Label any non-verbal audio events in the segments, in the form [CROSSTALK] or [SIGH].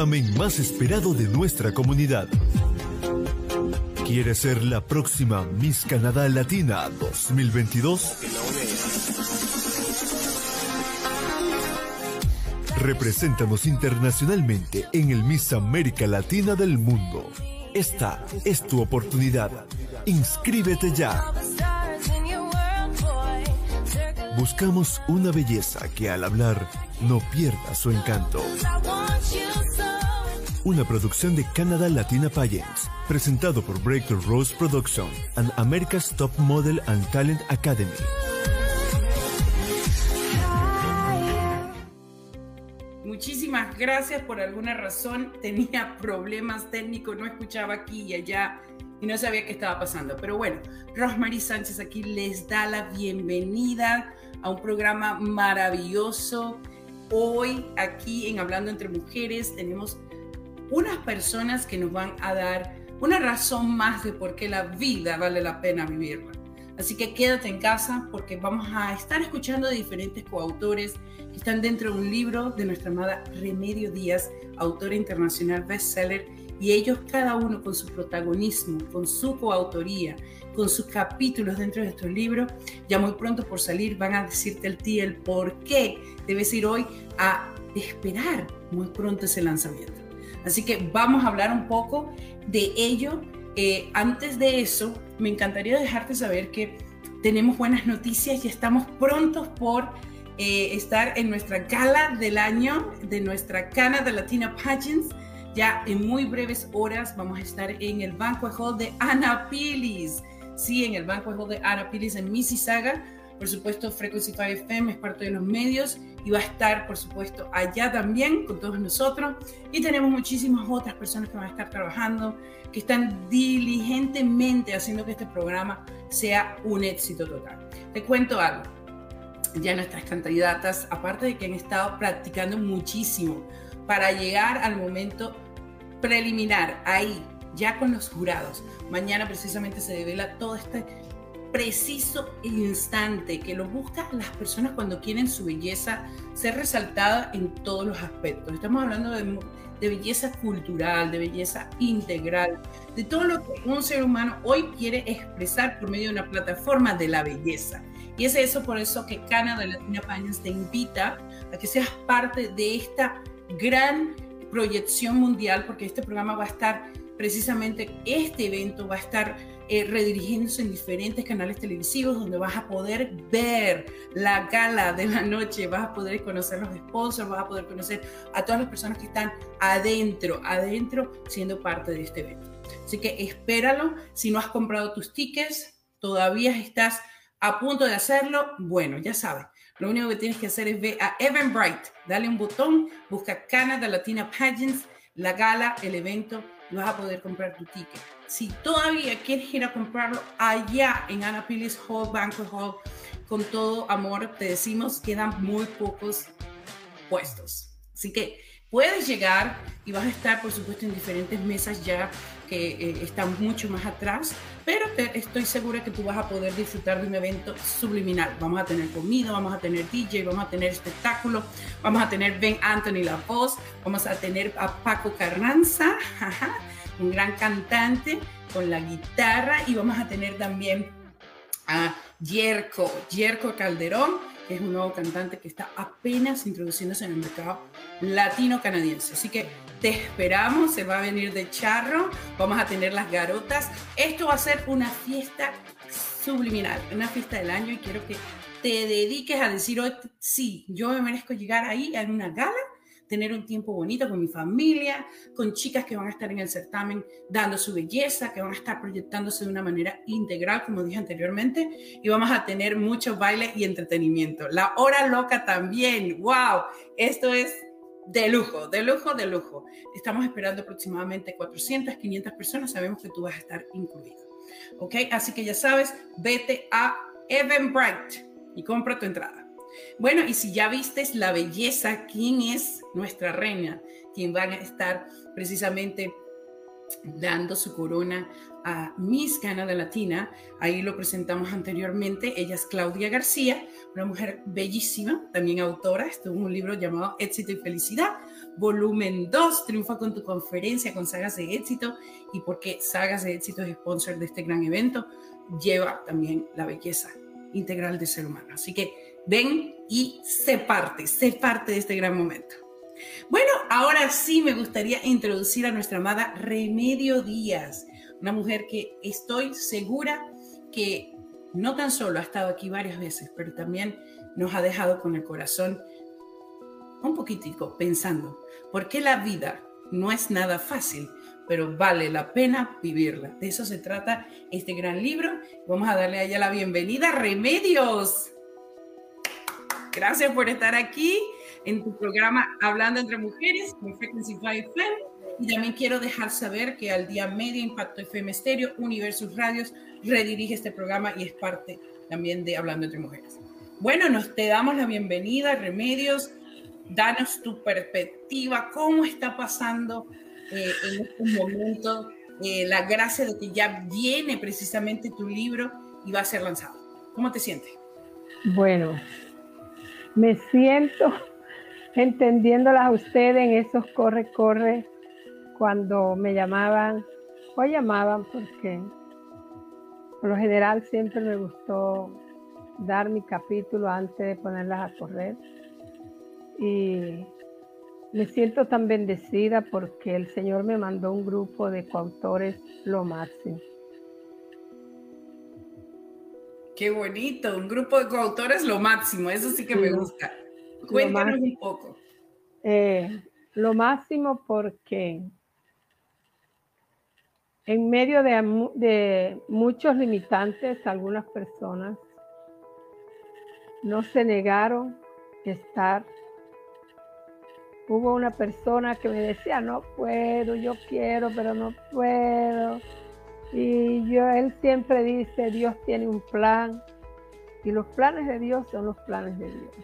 Certamen más esperado de nuestra comunidad. ¿Quieres ser la próxima Miss Canadá Latina 2022? Represéntanos internacionalmente en el Miss América Latina del mundo. Esta es tu oportunidad. Inscríbete ya. Buscamos una belleza que al hablar no pierda su encanto. Una producción de Canada Latina Pageants, presentado por Breakthrough Rose Production and America's Top Model and Talent Academy. Muchísimas gracias. Por alguna razón tenía problemas técnicos, no escuchaba aquí y allá y no sabía qué estaba pasando. Pero bueno, Rosemary Sánchez aquí les da la bienvenida a un programa maravilloso. Hoy aquí en Hablando entre Mujeres tenemos unas personas que nos van a dar una razón más de por qué la vida vale la pena vivirla. Así que quédate en casa porque vamos a estar escuchando de diferentes coautores que están dentro de un libro de nuestra amada Remedio Díaz, autora internacional bestseller, y ellos cada uno con su protagonismo, con su coautoría, con sus capítulos dentro de estos libros, ya muy pronto por salir van a decirte el ti el por qué debes ir hoy a esperar muy pronto ese lanzamiento. Así que vamos a hablar un poco de ello. Eh, antes de eso, me encantaría dejarte saber que tenemos buenas noticias y estamos prontos por eh, estar en nuestra gala del año de nuestra Canada Latina Pageants. Ya en muy breves horas vamos a estar en el Hall de Anapilis. Sí, en el Hall de Anapilis en Mississauga. Por supuesto, Frequency 5 FM es parte de los medios y va a estar, por supuesto, allá también con todos nosotros. Y tenemos muchísimas otras personas que van a estar trabajando, que están diligentemente haciendo que este programa sea un éxito total. Te cuento algo. Ya nuestras candidatas, aparte de que han estado practicando muchísimo para llegar al momento preliminar, ahí, ya con los jurados. Mañana precisamente se devela todo este preciso instante que lo buscan las personas cuando quieren su belleza ser resaltada en todos los aspectos. Estamos hablando de, belleza cultural, de belleza integral, de todo lo que un ser humano hoy quiere expresar por medio de una plataforma de la belleza. Y es eso por eso que Canadá Latina Pañas te invita a que seas parte de esta gran proyección mundial, porque este programa va a estar precisamente, este evento va a estar eh, redirigiéndose en diferentes canales televisivos donde vas a poder ver la gala de la noche, vas a poder conocer los sponsors, vas a poder conocer a todas las personas que están adentro, adentro siendo parte de este evento. Así que espéralo. Si no has comprado tus tickets, todavía estás a punto de hacerlo, bueno, ya sabes. Lo único que tienes que hacer es ver a Eventbrite, dale un botón, busca Canada Latina Pageants, la gala, el evento, y vas a poder comprar tu ticket. Si todavía quieres ir a comprarlo allá en Annapolis Hall, Banquet Hall, con todo amor, te decimos, quedan muy pocos puestos. Así que puedes llegar y vas a estar, por supuesto, en diferentes mesas ya que eh, están mucho más atrás, pero estoy segura que tú vas a poder disfrutar de un evento subliminal. Vamos a tener comida, vamos a tener DJ, vamos a tener espectáculo, vamos a tener Ben Anthony La Voz, vamos a tener a Paco Carranza, [LAUGHS] un gran cantante con la guitarra y vamos a tener también a Yerko, Yerko Calderón, que es un nuevo cantante que está apenas introduciéndose en el mercado latino-canadiense. Así que te esperamos, se va a venir de charro, vamos a tener las garotas. Esto va a ser una fiesta subliminal, una fiesta del año y quiero que te dediques a decir hoy, sí, yo me merezco llegar ahí en una gala tener un tiempo bonito con mi familia, con chicas que van a estar en el certamen dando su belleza, que van a estar proyectándose de una manera integral, como dije anteriormente, y vamos a tener mucho baile y entretenimiento. La hora loca también, wow, esto es de lujo, de lujo, de lujo. Estamos esperando aproximadamente 400, 500 personas, sabemos que tú vas a estar incluido. ¿Ok? Así que ya sabes, vete a Eventbrite y compra tu entrada. Bueno, y si ya vistes la belleza, ¿quién es nuestra reina? Quien va a estar precisamente dando su corona a Miss Canada Latina. Ahí lo presentamos anteriormente. Ella es Claudia García, una mujer bellísima, también autora. Esto es un libro llamado Éxito y Felicidad. Volumen 2, Triunfa con tu conferencia con Sagas de Éxito. Y porque Sagas de Éxito es sponsor de este gran evento, lleva también la belleza integral del ser humano. Así que Ven y sé parte, sé parte de este gran momento. Bueno, ahora sí me gustaría introducir a nuestra amada Remedio Díaz, una mujer que estoy segura que no tan solo ha estado aquí varias veces, pero también nos ha dejado con el corazón un poquitico pensando, ¿por qué la vida no es nada fácil? pero vale la pena vivirla. De eso se trata este gran libro. Vamos a darle a ella la bienvenida. Remedios. Gracias por estar aquí en tu programa Hablando entre Mujeres con Frequency 5 FM. Y también quiero dejar saber que al día medio Impacto FM Estéreo, Universus Radios, redirige este programa y es parte también de Hablando entre Mujeres. Bueno, nos te damos la bienvenida, Remedios. Danos tu perspectiva, cómo está pasando eh, en este momento eh, la gracia de que ya viene precisamente tu libro y va a ser lanzado. ¿Cómo te sientes? Bueno, me siento entendiéndolas a ustedes en esos corre, corre, cuando me llamaban o llamaban, porque por lo general siempre me gustó dar mi capítulo antes de ponerlas a correr. Y me siento tan bendecida porque el Señor me mandó un grupo de coautores lo máximo. Qué bonito, un grupo de coautores lo máximo, eso sí que me gusta. Cuéntanos un poco. Eh, lo máximo porque en medio de, de, muchos limitantes, algunas personas no se negaron a estar. Hubo una persona que me decía, no puedo, yo quiero, pero no puedo y yo, él siempre dice, Dios tiene un plan y los planes de Dios son los planes de Dios.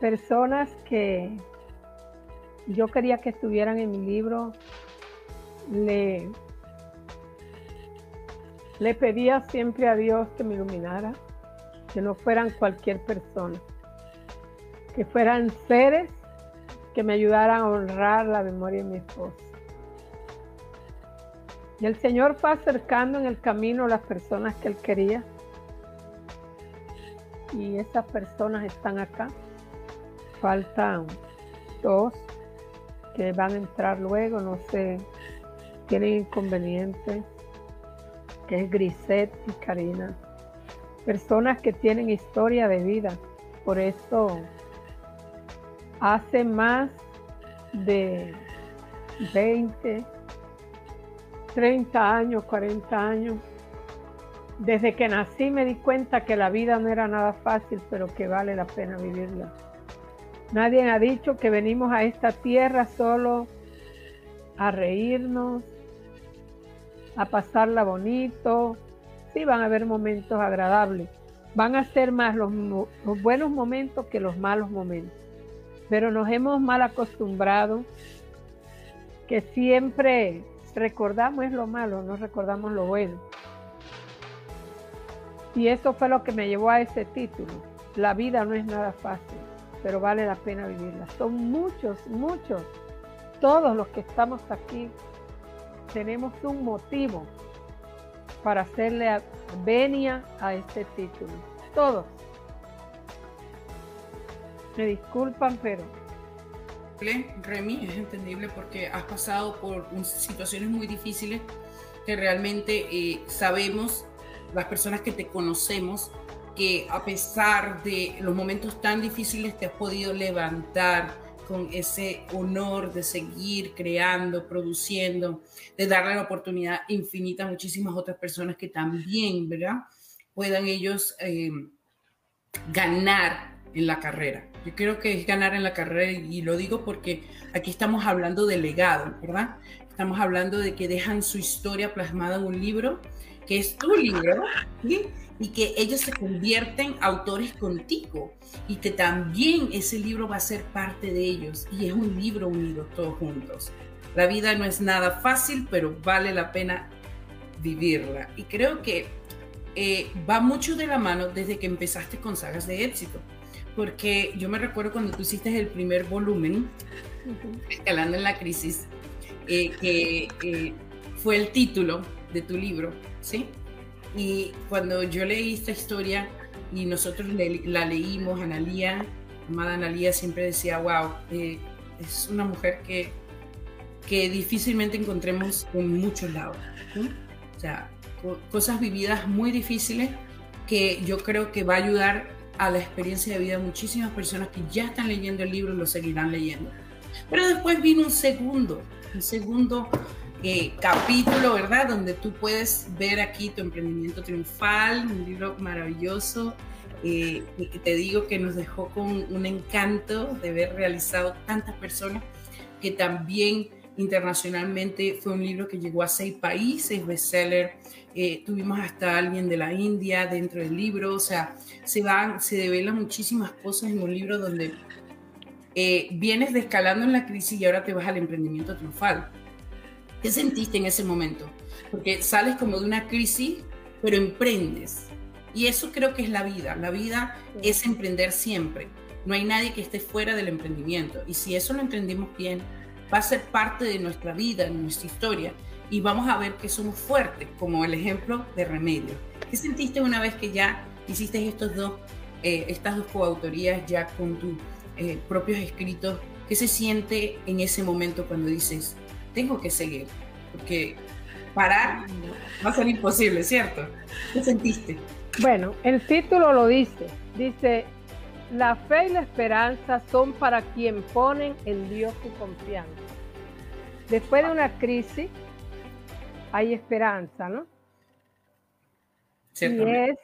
Personas que yo quería que estuvieran en mi libro, le, le pedía siempre a Dios que me iluminara, que no fueran cualquier persona, que fueran seres que me ayudaran a honrar la memoria de mi esposo y el Señor fue acercando en el camino las personas que Él quería. Y esas personas están acá. Faltan dos que van a entrar luego, no sé, tienen inconvenientes, que es Grisette y Karina. Personas que tienen historia de vida. Por eso hace más de 20, 30 años, 40 años. Desde que nací me di cuenta que la vida no era nada fácil, pero que vale la pena vivirla. Nadie ha dicho que venimos a esta tierra solo a reírnos, a pasarla bonito. Sí, van a haber momentos agradables. Van a ser más los, los buenos momentos que los malos momentos. Pero nos hemos mal acostumbrado que siempre recordamos lo malo, no recordamos lo bueno. Y eso fue lo que me llevó a ese título. La vida no es nada fácil, pero vale la pena vivirla. Son muchos, muchos. Todos los que estamos aquí tenemos un motivo para hacerle venia a este título. Todos. Me disculpan, pero Remy, es entendible porque has pasado por situaciones muy difíciles que realmente eh, sabemos las personas que te conocemos, que a pesar de los momentos tan difíciles te has podido levantar con ese honor de seguir creando, produciendo, de darle la oportunidad infinita a muchísimas otras personas que también, ¿verdad? Puedan ellos eh, ganar en la carrera. Yo creo que es ganar en la carrera y lo digo porque aquí estamos hablando de legado, ¿verdad? Estamos hablando de que dejan su historia plasmada en un libro que es tu libro, y que ellos se convierten autores contigo y que también ese libro va a ser parte de ellos y es un libro unido todos juntos. La vida no es nada fácil, pero vale la pena vivirla. Y creo que eh, va mucho de la mano desde que empezaste con sagas de éxito, porque yo me recuerdo cuando tú hiciste el primer volumen, Escalando en la Crisis, eh, que eh, fue el título de tu libro, ¿sí? Y cuando yo leí esta historia y nosotros la leímos, Analía, amada Analía siempre decía, wow, eh, es una mujer que, que difícilmente encontremos en muchos lados. O sea, cosas vividas muy difíciles que yo creo que va a ayudar a la experiencia de vida de muchísimas personas que ya están leyendo el libro y lo seguirán leyendo. Pero después vino un segundo, un segundo eh, capítulo, ¿verdad? Donde tú puedes ver aquí tu emprendimiento triunfal, un libro maravilloso, eh, que te digo que nos dejó con un encanto de ver realizado tantas personas, que también internacionalmente fue un libro que llegó a seis países, bestseller, eh, tuvimos hasta alguien de la India dentro del libro, o sea, se van, se develan muchísimas cosas en un libro donde eh, vienes descalando en la crisis y ahora te vas al emprendimiento triunfal. ¿Qué sentiste en ese momento? Porque sales como de una crisis, pero emprendes. Y eso creo que es la vida. La vida es emprender siempre. No hay nadie que esté fuera del emprendimiento. Y si eso lo entendemos bien, va a ser parte de nuestra vida, de nuestra historia. Y vamos a ver que somos fuertes, como el ejemplo de Remedio. ¿Qué sentiste una vez que ya hiciste estos dos, eh, estas dos coautorías ya con tus eh, propios escritos? ¿Qué se siente en ese momento cuando dices, tengo que seguir, porque parar va a ser imposible, ¿cierto? ¿Qué sentiste? Bueno, el título lo dice, dice, la fe y la esperanza son para quien ponen en Dios su confianza. Después de una crisis hay esperanza, ¿no? Y es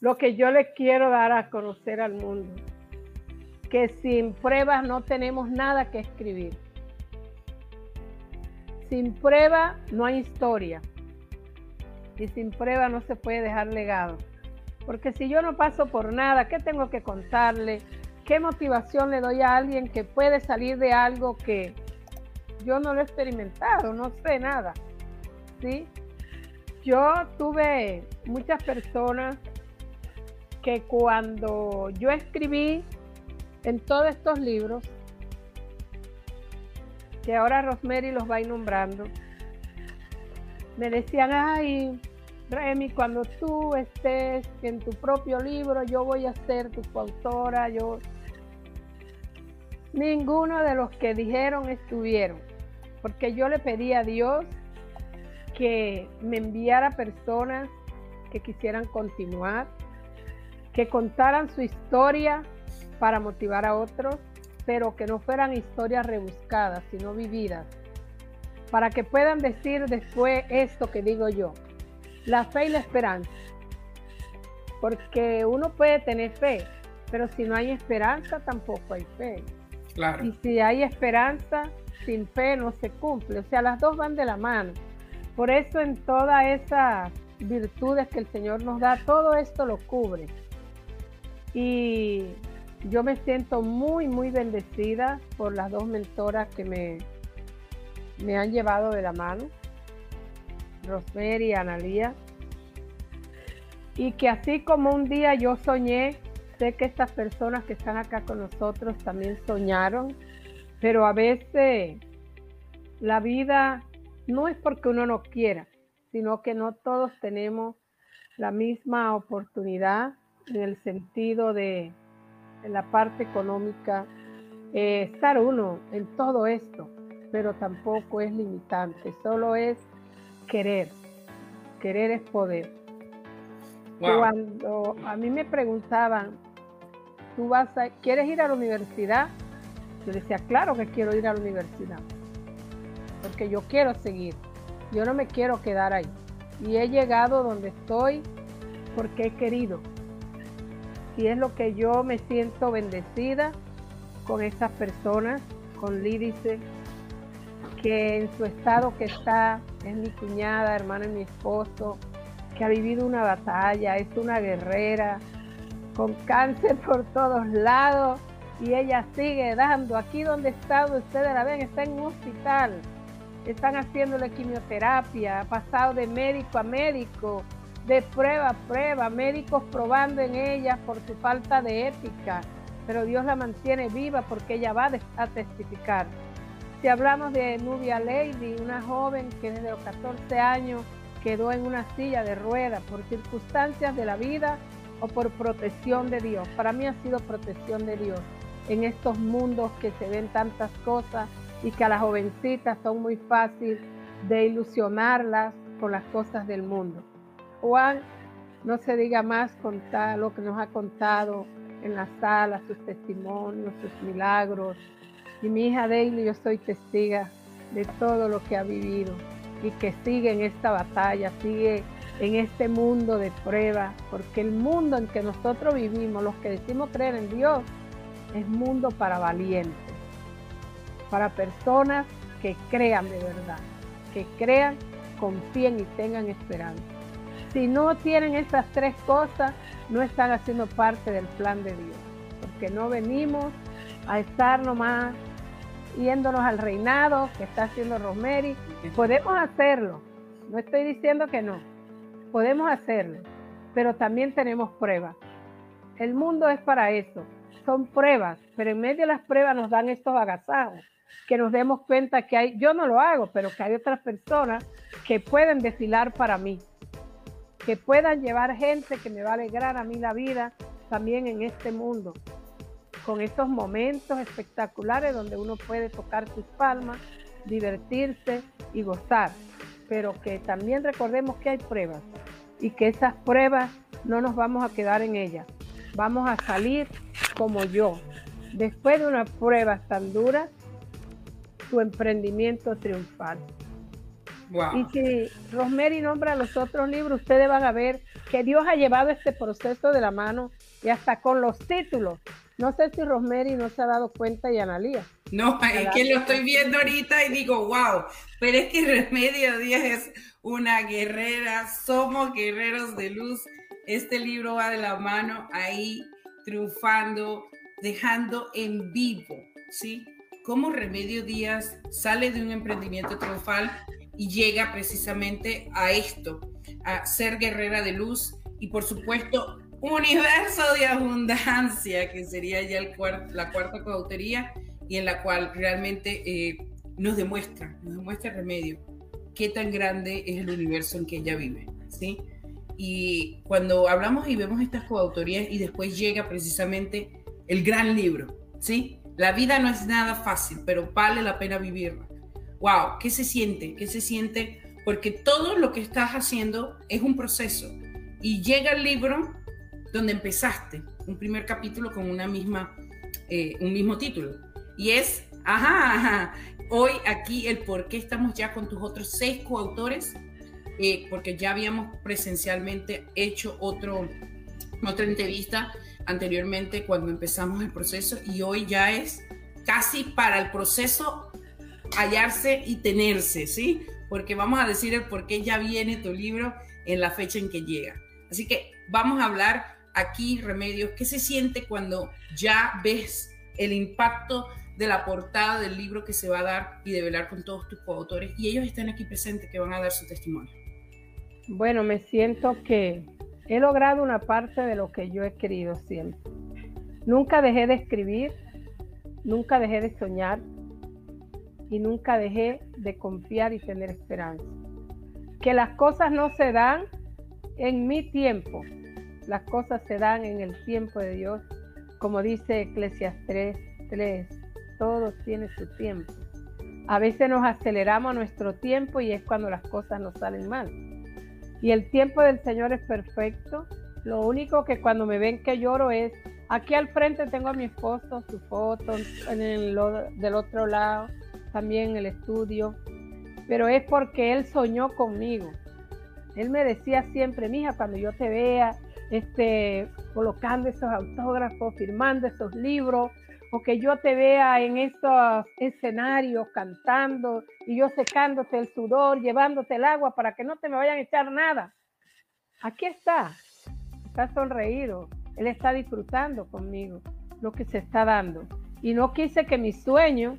lo que yo le quiero dar a conocer al mundo, que sin pruebas no tenemos nada que escribir. Sin prueba no hay historia. Y sin prueba no se puede dejar legado. Porque si yo no paso por nada, ¿qué tengo que contarle? ¿Qué motivación le doy a alguien que puede salir de algo que yo no lo he experimentado, no sé nada? ¿Sí? Yo tuve muchas personas que cuando yo escribí en todos estos libros, que ahora Rosemary los va a ir nombrando, me decían, ay, Remy, cuando tú estés en tu propio libro, yo voy a ser tu coautora, yo... Ninguno de los que dijeron estuvieron, porque yo le pedí a Dios que me enviara personas que quisieran continuar, que contaran su historia para motivar a otros, pero que no fueran historias rebuscadas, sino vividas. para que puedan decir después esto que digo yo, la fe y la esperanza. Porque uno puede tener fe, pero si no hay esperanza tampoco hay fe. Claro. Y si hay esperanza, sin fe no se cumple. O sea, las dos van de la mano. Por eso en todas esas virtudes que el Señor nos da, todo esto lo cubre. Y yo me siento muy, muy bendecida por las dos mentoras que me, me han llevado de la mano, Rosemary y Analía. Y que así como un día yo soñé, sé que estas personas que están acá con nosotros también soñaron, pero a veces la vida no es porque uno no quiera, sino que no todos tenemos la misma oportunidad en el sentido de la parte económica, eh, estar uno en todo esto, pero tampoco es limitante, solo es querer. Querer es poder. Cuando a mí me preguntaban, ¿tú vas a, quieres ir a la universidad? Yo decía, claro que quiero ir a la universidad, porque yo quiero seguir, yo no me quiero quedar ahí. Y he llegado donde estoy porque he querido, y es lo que yo me siento bendecida con estas personas, con Lídice, que en su estado que está, es mi cuñada, hermana de mi esposo, que ha vivido una batalla, es una guerrera, con cáncer por todos lados, y ella sigue dando. Aquí donde está, ustedes la ven, está en un hospital, están haciéndole quimioterapia, ha pasado de médico a médico, de prueba a prueba, médicos probando en ella por su falta de ética, pero Dios la mantiene viva porque ella va a testificar. Si hablamos de Nubia Lady, una joven que desde los 14 años quedó en una silla de ruedas por circunstancias de la vida o por protección de Dios. Para mí ha sido protección de Dios en estos mundos que se ven tantas cosas y que a las jovencitas son muy fácil de ilusionarlas con las cosas del mundo. Juan, no se diga más contar lo que nos ha contado en la sala, sus testimonios, sus milagros. Y mi hija Daily, yo soy testiga de todo lo que ha vivido y que sigue en esta batalla, sigue en este mundo de prueba, porque el mundo en que nosotros vivimos, los que decimos creer en Dios, es mundo para valientes, para personas que crean de verdad, que crean, confíen y tengan esperanza. Si no tienen estas tres cosas, no están haciendo parte del plan de Dios, porque no venimos a estar nomás yéndonos al reinado que está haciendo Rosemary. Podemos hacerlo, no estoy diciendo que no, podemos hacerlo, pero también tenemos pruebas. El mundo es para eso, son pruebas, pero en medio de las pruebas nos dan estos agasajos, que nos demos cuenta que hay, yo no lo hago, pero que hay otras personas que pueden desfilar para mí que puedan llevar gente que me va a alegrar a mí la vida también en este mundo, con estos momentos espectaculares donde uno puede tocar sus palmas, divertirse y gozar, pero que también recordemos que hay pruebas y que esas pruebas no nos vamos a quedar en ellas, vamos a salir como yo. Después de una prueba tan dura, su emprendimiento triunfal. Y si Rosemary nombra los otros libros, ustedes van a ver que Dios ha llevado este proceso de la mano y hasta con los títulos. No sé si Rosemary no se ha dado cuenta y Analía. No, es que lo estoy viendo ahorita y digo, wow, pero es que Remedio Díaz es una guerrera, somos guerreros de luz. Este libro va de la mano ahí triunfando, dejando en vivo, ¿sí? Cómo Remedio Díaz sale de un emprendimiento triunfal y llega precisamente a esto, a ser guerrera de luz y por supuesto universo de abundancia, que sería ya la cuarta coautoría y en la cual realmente eh, nos demuestra, nos demuestra remedio qué tan grande es el universo en que ella vive, ¿sí? Y cuando hablamos y vemos estas coautorías y después llega precisamente el gran libro, ¿sí? La vida no es nada fácil, pero vale la pena vivirla wow, ¿qué se siente? ¿Qué se siente? Porque todo lo que estás haciendo es un proceso. Y llega el libro donde empezaste, un primer capítulo con una misma, eh, un mismo título. Y es, ajá, hoy aquí el por qué estamos ya con tus otros seis coautores, eh, porque ya habíamos presencialmente hecho otro, otra entrevista anteriormente cuando empezamos el proceso y hoy ya es casi para el proceso hallarse y tenerse, ¿sí? Porque vamos a decir el por qué ya viene tu libro en la fecha en que llega. Así que vamos a hablar aquí, Remedios, ¿qué se siente cuando ya ves el impacto de la portada del libro que se va a dar y de velar con todos tus coautores y ellos están aquí presentes que van a dar su testimonio? Bueno, me siento que he logrado una parte de lo que yo he querido siempre. Nunca dejé de escribir, nunca dejé de soñar y nunca dejé de confiar y tener esperanza. Que las cosas no se dan en mi tiempo, las cosas se dan en el tiempo de Dios, como dice Eclesiastes 3, todo tiene su tiempo. A veces nos aceleramos a nuestro tiempo y es cuando las cosas nos salen mal. Y el tiempo del Señor es perfecto. Lo único que cuando me ven que lloro es, aquí al frente tengo a mi esposo, su foto, en el, del otro lado, también el estudio, pero es porque Él soñó conmigo. Él me decía siempre, mija, cuando yo te vea, este, colocando esos autógrafos, firmando esos libros, o que yo te vea en esos escenarios cantando y yo secándote el sudor, llevándote el agua para que no te me vayan a echar nada. Aquí está, está sonreído, él está disfrutando conmigo lo que se está dando. Y no quise que mi sueño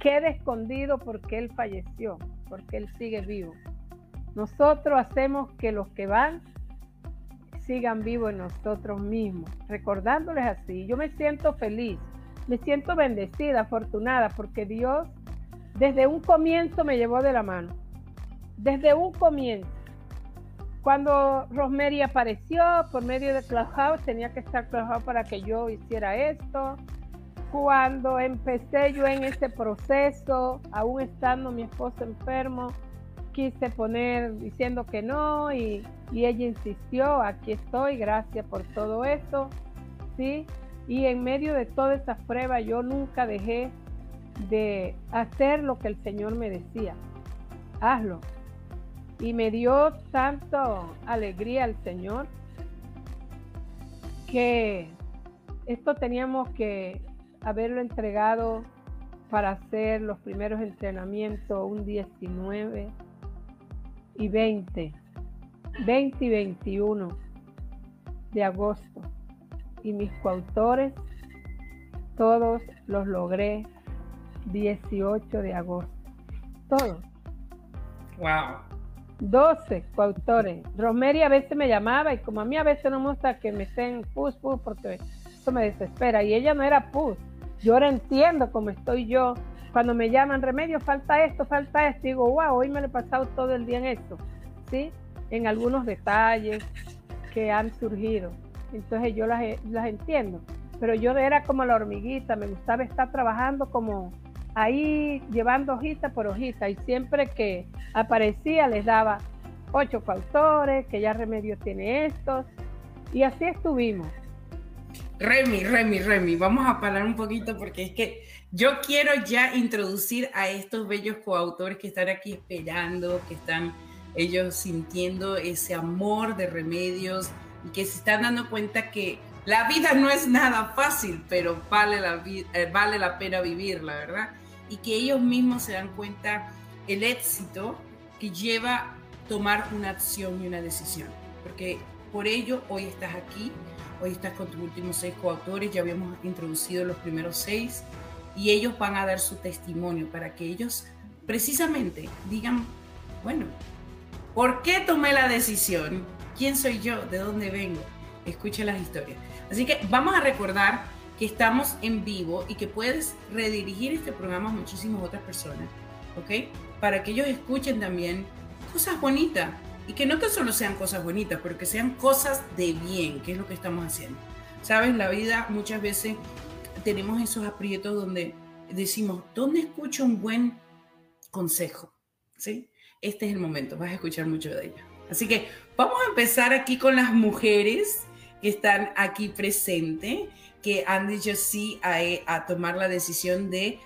quede escondido porque él falleció, porque él sigue vivo. Nosotros hacemos que los que van sigan vivos en nosotros mismos, recordándoles así. Yo me siento feliz me siento bendecida, afortunada, porque Dios desde un comienzo me llevó de la mano. Desde un comienzo. Cuando Rosemary apareció por medio de Clubhouse, tenía que estar Clubhouse para que yo hiciera esto. Cuando empecé yo en ese proceso, aún estando mi esposo enfermo, quise poner diciendo que no y, y ella insistió, aquí estoy, gracias por todo esto. ¿sí? Y en medio de toda esa prueba yo nunca dejé de hacer lo que el Señor me decía. Hazlo. Y me dio tanto alegría el Señor que esto teníamos que haberlo entregado para hacer los primeros entrenamientos un 19 y 20, 20 y 21 de agosto y mis coautores, todos los logré 18 de agosto. Todos. Wow. 12 coautores. Rosemary a veces me llamaba y como a mí a veces no me gusta que me estén pus, pus, porque eso me desespera. Y ella no era pus. Yo ahora entiendo cómo estoy yo. Cuando me llaman, remedio, falta esto, falta esto. Digo, wow, hoy me lo he pasado todo el día en esto. ¿Sí? En algunos detalles que han surgido entonces yo las, las entiendo. Pero yo era como la hormiguita, me gustaba estar trabajando como ahí llevando hojita por hojita y siempre que aparecía les daba ocho coautores, que ya Remedio tiene estos y así estuvimos. Remy, Remy, Remy, vamos a parar un poquito porque es que yo quiero ya introducir a estos bellos coautores que están aquí esperando, que están ellos sintiendo ese amor de remedios, y que se están dando cuenta que la vida no es nada fácil, pero vale la, eh, vale la pena vivirla, ¿verdad? Y que ellos mismos se dan cuenta el éxito que lleva tomar una acción y una decisión. Porque por ello hoy estás aquí, hoy estás con tus últimos seis coautores, ya habíamos introducido los primeros seis, y ellos van a dar su testimonio para que ellos precisamente digan, bueno, ¿por qué tomé la decisión? ¿Quién soy yo? ¿De dónde vengo? Escuche las historias. Así que vamos a recordar que estamos en vivo y que puedes redirigir este programa a muchísimas otras personas, ¿ok? Para que ellos escuchen también cosas bonitas y que no tan solo sean cosas bonitas, pero que sean cosas de bien, que es lo que estamos haciendo. Sabes, la vida muchas veces tenemos esos aprietos donde decimos, ¿dónde escucho un buen consejo? ¿Sí? Este es el momento, vas a escuchar mucho de ello. Así que vamos a empezar aquí con las mujeres que están aquí presentes, que han dicho sí a, tomar la decisión de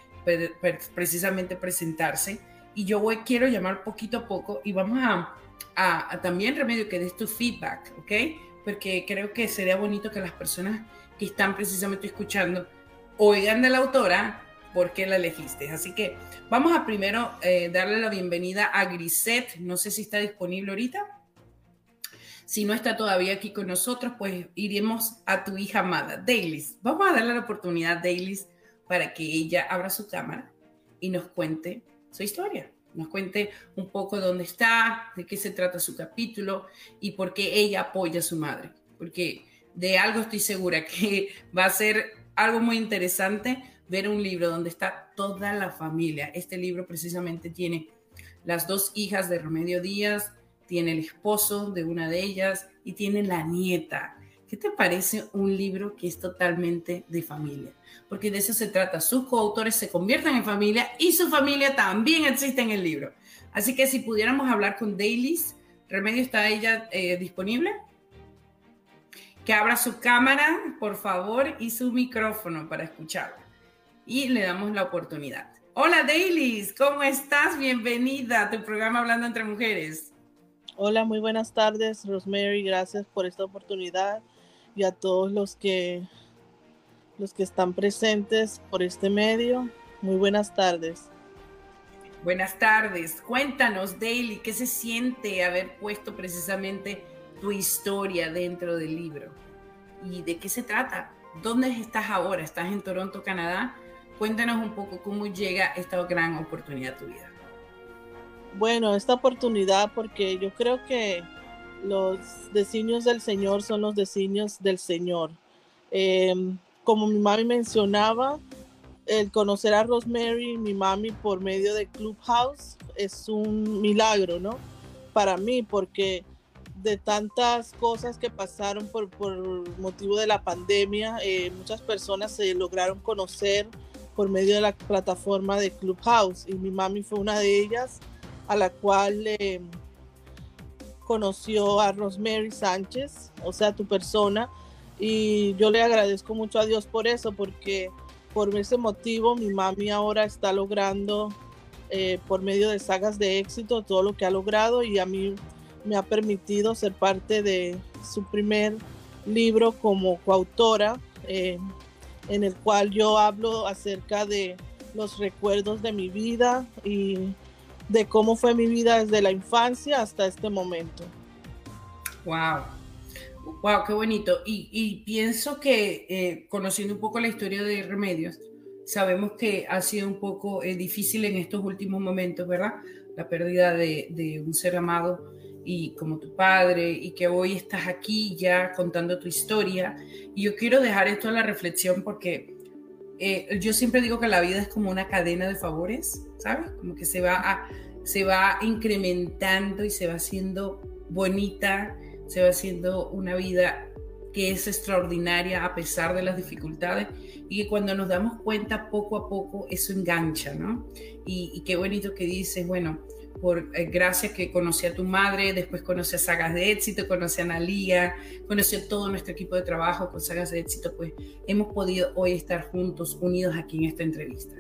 precisamente presentarse. Y yo voy, quiero llamar poquito a poco y vamos a, a, también, Remedio, que des tu feedback, ¿ok? Porque creo que sería bonito que las personas que están precisamente escuchando oigan de la autora por qué la elegiste. Así que vamos a primero eh, darle la bienvenida a Grisette. No sé si está disponible ahorita. Si no está todavía aquí con nosotros, pues iremos a tu hija amada, Dailis. Vamos a darle la oportunidad a Dailis para que ella abra su cámara y nos cuente su historia. Nos cuente un poco dónde está, de qué se trata su capítulo y por qué ella apoya a su madre. Porque de algo estoy segura que va a ser algo muy interesante ver un libro donde está toda la familia. Este libro precisamente tiene las dos hijas de Remedio Díaz, tiene el esposo de una de ellas y tiene la nieta. ¿Qué te parece un libro que es totalmente de familia? Porque de eso se trata. Sus coautores se convierten en familia y su familia también existe en el libro. Así que si pudiéramos hablar con Dailies, Remedio está ella eh, disponible. Que abra su cámara, por favor, y su micrófono para escucharla. Y le damos la oportunidad. Hola Dailies, ¿cómo estás? Bienvenida a tu programa Hablando entre Mujeres. Hola, muy buenas tardes, Rosemary. Gracias por esta oportunidad y a todos los que los que están presentes por este medio. Muy buenas tardes. Buenas tardes. Cuéntanos, Daily, ¿qué se siente haber puesto precisamente tu historia dentro del libro? ¿Y de qué se trata? ¿Dónde estás ahora? ¿Estás en Toronto, Canadá? Cuéntanos un poco cómo llega esta gran oportunidad a tu vida. Bueno, esta oportunidad porque yo creo que los designios del Señor son los designios del Señor. Em, como mi mami mencionaba, el conocer a Rosemary, mi mami, por medio de Clubhouse es un milagro, ¿no? Para mí, porque de tantas cosas que pasaron por, por motivo de la pandemia, eh, muchas personas se lograron conocer por medio de la plataforma de Clubhouse y mi mami fue una de ellas a la cual eh, conoció a Rosemary Sánchez, o sea, tu persona, y yo le agradezco mucho a Dios por eso, porque por ese motivo mi mami ahora está logrando eh, por medio de sagas de éxito todo lo que ha logrado y a mí me ha permitido ser parte de su primer libro como coautora, eh, en el cual yo hablo acerca de los recuerdos de mi vida y de cómo fue mi vida desde la infancia hasta este momento. Wow. Wow, qué bonito. Y, pienso que eh, conociendo un poco la historia de Remedios, sabemos que ha sido un poco eh, difícil en estos últimos momentos, ¿verdad? La pérdida de, un ser amado y como tu padre, y que hoy estás aquí ya contando tu historia. Y yo quiero dejar esto a la reflexión porque eh, yo siempre digo que la vida es como una cadena de favores, ¿sabes? Como que se va, se va incrementando y se va haciendo bonita, se va haciendo una vida que es extraordinaria a pesar de las dificultades y que cuando nos damos cuenta poco a poco eso engancha, ¿no? Y qué bonito que dices, bueno, por eh, gracias que conocí a tu madre, después conocí a Sagas de Éxito, conocí a Analía, conocí a todo nuestro equipo de trabajo con Sagas de Éxito, pues hemos podido hoy estar juntos, unidos aquí en esta entrevista.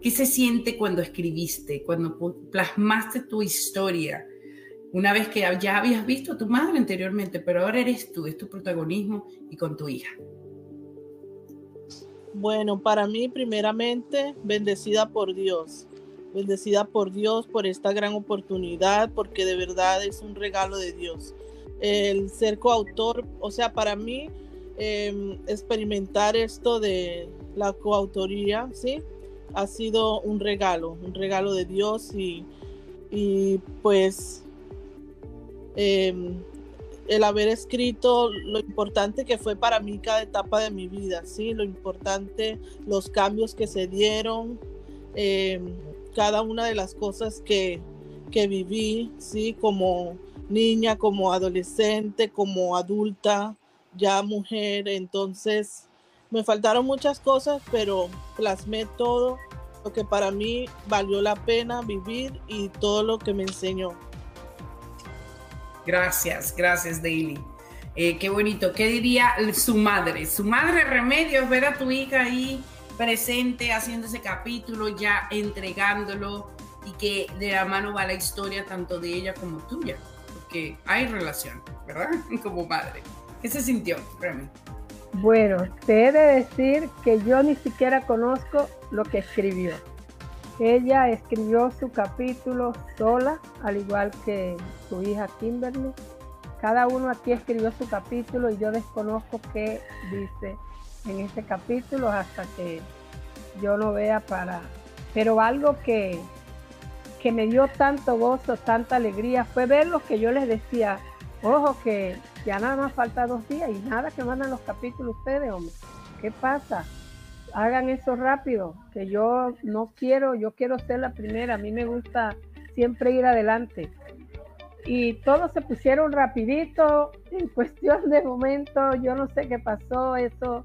¿Qué se siente cuando escribiste, cuando plasmaste tu historia? Una vez que ya habías visto a tu madre anteriormente, pero ahora eres tú, es tu protagonismo y con tu hija. Bueno, para mí primeramente bendecida por Dios bendecida por Dios por esta gran oportunidad, porque de verdad es un regalo de Dios. El ser coautor, o sea, para mí, em, experimentar esto de la coautoría, ¿sí? Ha sido un regalo, un regalo de Dios y, y pues em, el haber escrito lo importante que fue para mí cada etapa de mi vida, ¿sí? Lo importante, los cambios que se dieron, eh, cada una de las cosas que, que viví, ¿sí? Como niña, como adolescente, como adulta, ya mujer. Entonces, me faltaron muchas cosas, pero plasmé todo lo que para mí valió la pena vivir y todo lo que me enseñó. Gracias, gracias, Daily. Eh, qué bonito. ¿Qué diría su madre? Su madre Remedios, ver a tu hija ahí presente haciendo ese capítulo, ya entregándolo y que de la mano va la historia tanto de ella como tuya, porque hay relación, ¿verdad? [LAUGHS] Como madre. ¿Qué se sintió, Remy? Bueno, te he de decir que yo ni siquiera conozco lo que escribió. Ella escribió su capítulo sola, al igual que su hija Kimberly. Cada uno aquí escribió su capítulo y yo desconozco qué dice en ese capítulo hasta que yo no vea para... Pero algo que, que me dio tanto gozo, tanta alegría, fue ver lo que yo les decía. Ojo que ya nada más falta dos días y nada que mandan los capítulos ustedes, hombre. ¿Qué pasa? Hagan eso rápido, que yo no quiero, yo quiero ser la primera. A mí me gusta siempre ir adelante. Y todos se pusieron rapidito, en [LAUGHS] cuestión de momento, yo no sé qué pasó, eso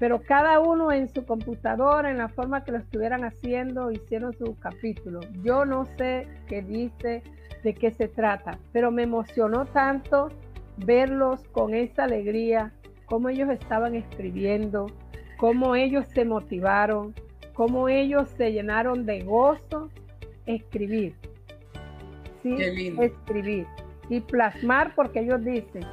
pero cada uno en su computadora, en la forma que lo estuvieran haciendo, hicieron su capítulo. Yo no sé qué dice, de qué se trata, pero me emocionó tanto verlos con esa alegría, cómo ellos estaban escribiendo, cómo ellos se motivaron, cómo ellos se llenaron de gozo escribir. Sí, escribir y plasmar porque ellos dicen,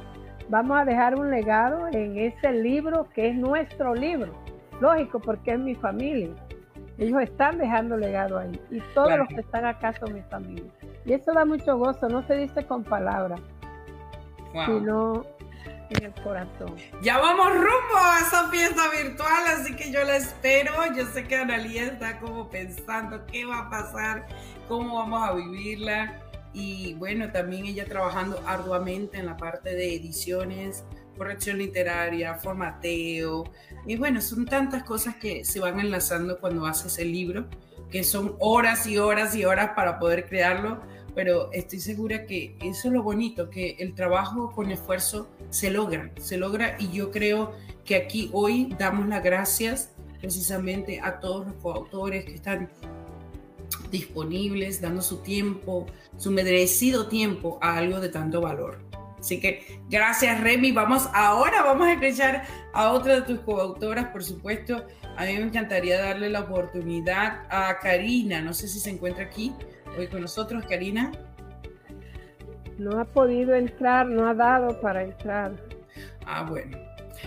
vamos a dejar un legado en ese libro que es nuestro libro. Lógico, porque es mi familia. Ellos están dejando legado ahí. Y todos los que están acá son mi familia. Y eso da mucho gozo. No se dice con palabras, sino en el corazón. Ya vamos rumbo a esa fiesta virtual, así que yo la espero. Yo sé que Analia está como pensando qué va a pasar, cómo vamos a vivirla y bueno, también ella trabajando arduamente en la parte de ediciones, corrección literaria, formateo, y bueno, son tantas cosas que se van enlazando cuando haces el libro, que son horas y horas y horas para poder crearlo, pero estoy segura que eso es lo bonito, que el trabajo con esfuerzo se logra, se logra y yo creo que aquí hoy damos las gracias precisamente a todos los coautores que están disponibles, dando su tiempo, su merecido tiempo a algo de tanto valor. Así que gracias Remy. Vamos ahora, vamos a escuchar a otra de tus coautoras, por supuesto. A mí me encantaría darle la oportunidad a Karina. No sé si se encuentra aquí hoy con nosotros, Karina. No ha podido entrar, no ha dado para entrar. Ah, bueno.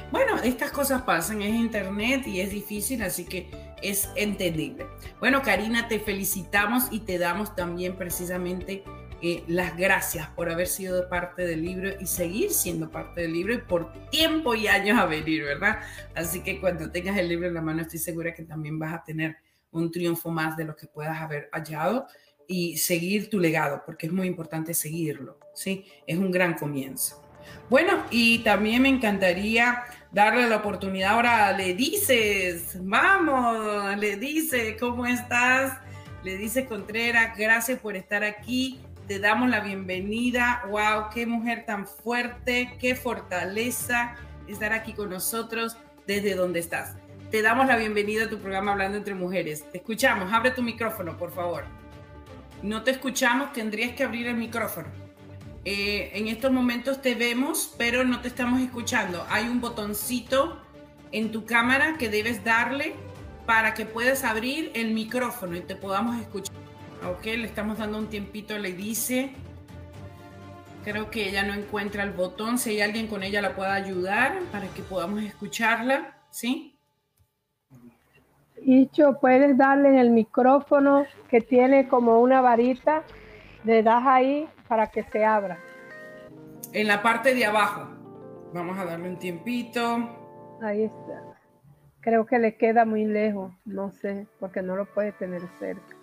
Bueno, estas cosas pasan, es internet y es difícil, así que es entendible. Bueno, Karina, te felicitamos y te damos también precisamente eh, las gracias por haber sido parte del libro y seguir siendo parte del libro y por tiempo y años a venir, ¿verdad? Así que cuando tengas el libro en la mano estoy segura que también vas a tener un triunfo más de lo que puedas haber hallado y seguir tu legado, porque es muy importante seguirlo, ¿sí? Es un gran comienzo. Bueno, y también me encantaría darle la oportunidad ahora, le dices, vamos, le dice, ¿cómo estás? Le dice Contreras, gracias por estar aquí, te damos la bienvenida, wow, qué mujer tan fuerte, qué fortaleza estar aquí con nosotros desde donde estás. Te damos la bienvenida a tu programa Hablando entre Mujeres. Te escuchamos, abre tu micrófono, por favor. No te escuchamos, tendrías que abrir el micrófono. Eh, en estos momentos te vemos, pero no te estamos escuchando. Hay un botoncito en tu cámara que debes darle para que puedas abrir el micrófono y te podamos escuchar. Ok, le estamos dando un tiempito, le dice. Creo que ella no encuentra el botón. Si hay alguien con ella la pueda ayudar para que podamos escucharla, ¿sí? Icho, puedes darle en el micrófono que tiene como una varita, le das ahí para que se abra. En la parte de abajo. Vamos a darle un tiempito. Ahí está. Creo que le queda muy lejos, no sé, porque no lo puede tener cerca.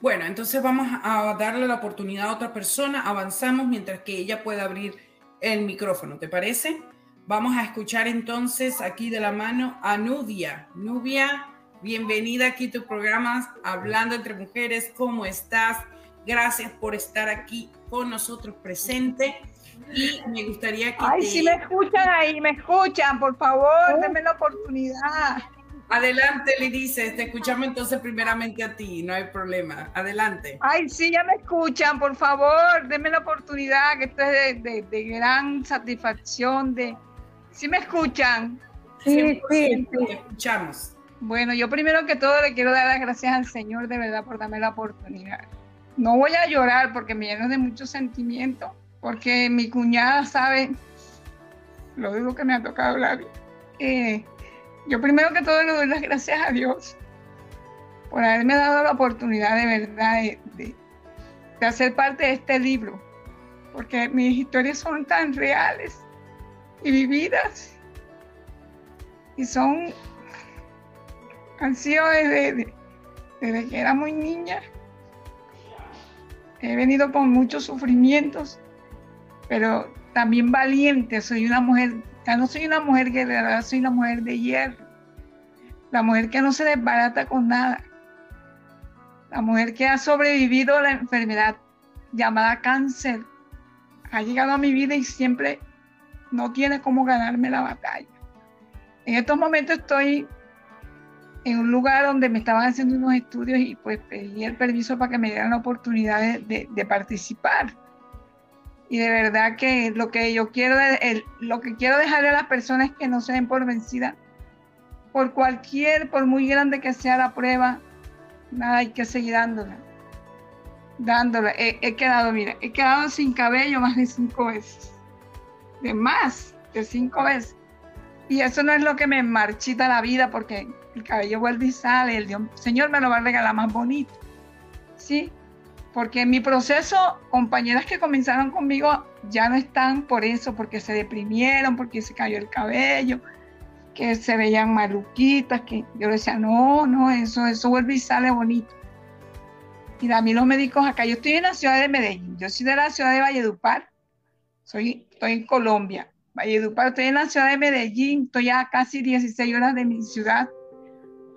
Bueno, entonces vamos a darle la oportunidad a otra persona, avanzamos mientras que ella pueda abrir el micrófono, ¿te parece? Vamos a escuchar entonces aquí de la mano a Nubia. Nubia, bienvenida aquí a tu programa Hablando entre Mujeres, ¿cómo estás? Gracias por estar aquí con nosotros presente. Y me gustaría que. Ay, si me escuchan ahí, me escuchan, por favor, denme la oportunidad. Adelante, le dice, te escuchamos entonces primeramente a ti, no hay problema. Adelante. Ay, sí, ya me escuchan, por favor, denme la oportunidad, que esto es de, gran satisfacción. De... ¿Sí me escuchan? Sí, sí, te escuchamos. Bueno, yo primero que todo le quiero dar las gracias al Señor de verdad por darme la oportunidad. No voy a llorar porque me lleno de mucho sentimiento, porque mi cuñada sabe lo duro que me ha tocado hablar. Eh, yo primero que todo le doy las gracias a Dios por haberme dado la oportunidad de verdad de, de hacer parte de este libro, porque mis historias son tan reales y vividas y son han sido desde, desde que era muy niña. He venido con muchos sufrimientos, pero también valiente. Soy una mujer, ya no soy una mujer guerrera, soy una mujer de hierro. La mujer que no se desbarata con nada. La mujer que ha sobrevivido a la enfermedad llamada cáncer. Ha llegado a mi vida y siempre no tiene cómo ganarme la batalla. En estos momentos estoy en un lugar donde me estaban haciendo unos estudios y pues pedí el permiso para que me dieran la oportunidad de, participar. Y de verdad que lo que yo quiero, lo que quiero dejarle a las personas que no se den por vencidas, por cualquier, por muy grande que sea la prueba, nada, hay que seguir dándola. Dándola. He quedado, mira, he quedado sin cabello más de cinco veces. De más de cinco veces. Y eso no es lo que me marchita la vida, porque el cabello vuelve y sale, el Dios, Señor me lo va a regalar más bonito. ¿Sí? Porque en mi proceso, compañeras que comenzaron conmigo ya no están por eso, porque se deprimieron, porque se cayó el cabello, que se veían maluquitas, que yo decía, no, no, eso, eso vuelve y sale bonito. Y a mí los médicos acá, yo estoy en la ciudad de Medellín, yo soy de la ciudad de Valledupar, soy, estoy en Colombia, Valledupar, estoy en la ciudad de Medellín, estoy a casi 16 horas de mi ciudad,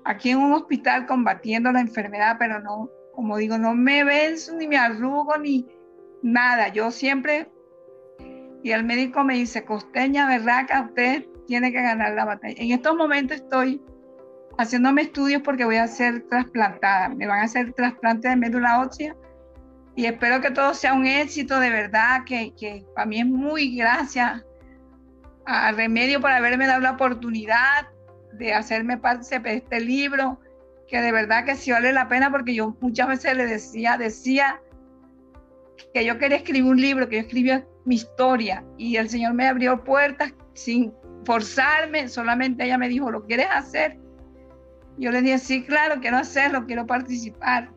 aquí en un hospital combatiendo la enfermedad, pero no, como digo, no me venzo ni me arrugo ni nada. Yo siempre, y el médico me dice, costeña, ¿verdad que usted tiene que ganar la batalla? En estos momentos estoy haciéndome estudios porque voy a ser trasplantada. Me van a hacer trasplante de médula ósea y espero que todo sea un éxito de verdad, que, que para mí es muy gracias a Remedio por haberme dado la oportunidad de hacerme parte de este libro, que de verdad que sí vale la pena porque yo muchas veces le decía, decía que yo quería escribir un libro, que yo escribía mi historia y el Señor me abrió puertas sin forzarme, solamente ella me dijo, ¿lo quieres hacer? Yo le dije, sí, claro, quiero hacerlo, quiero participar.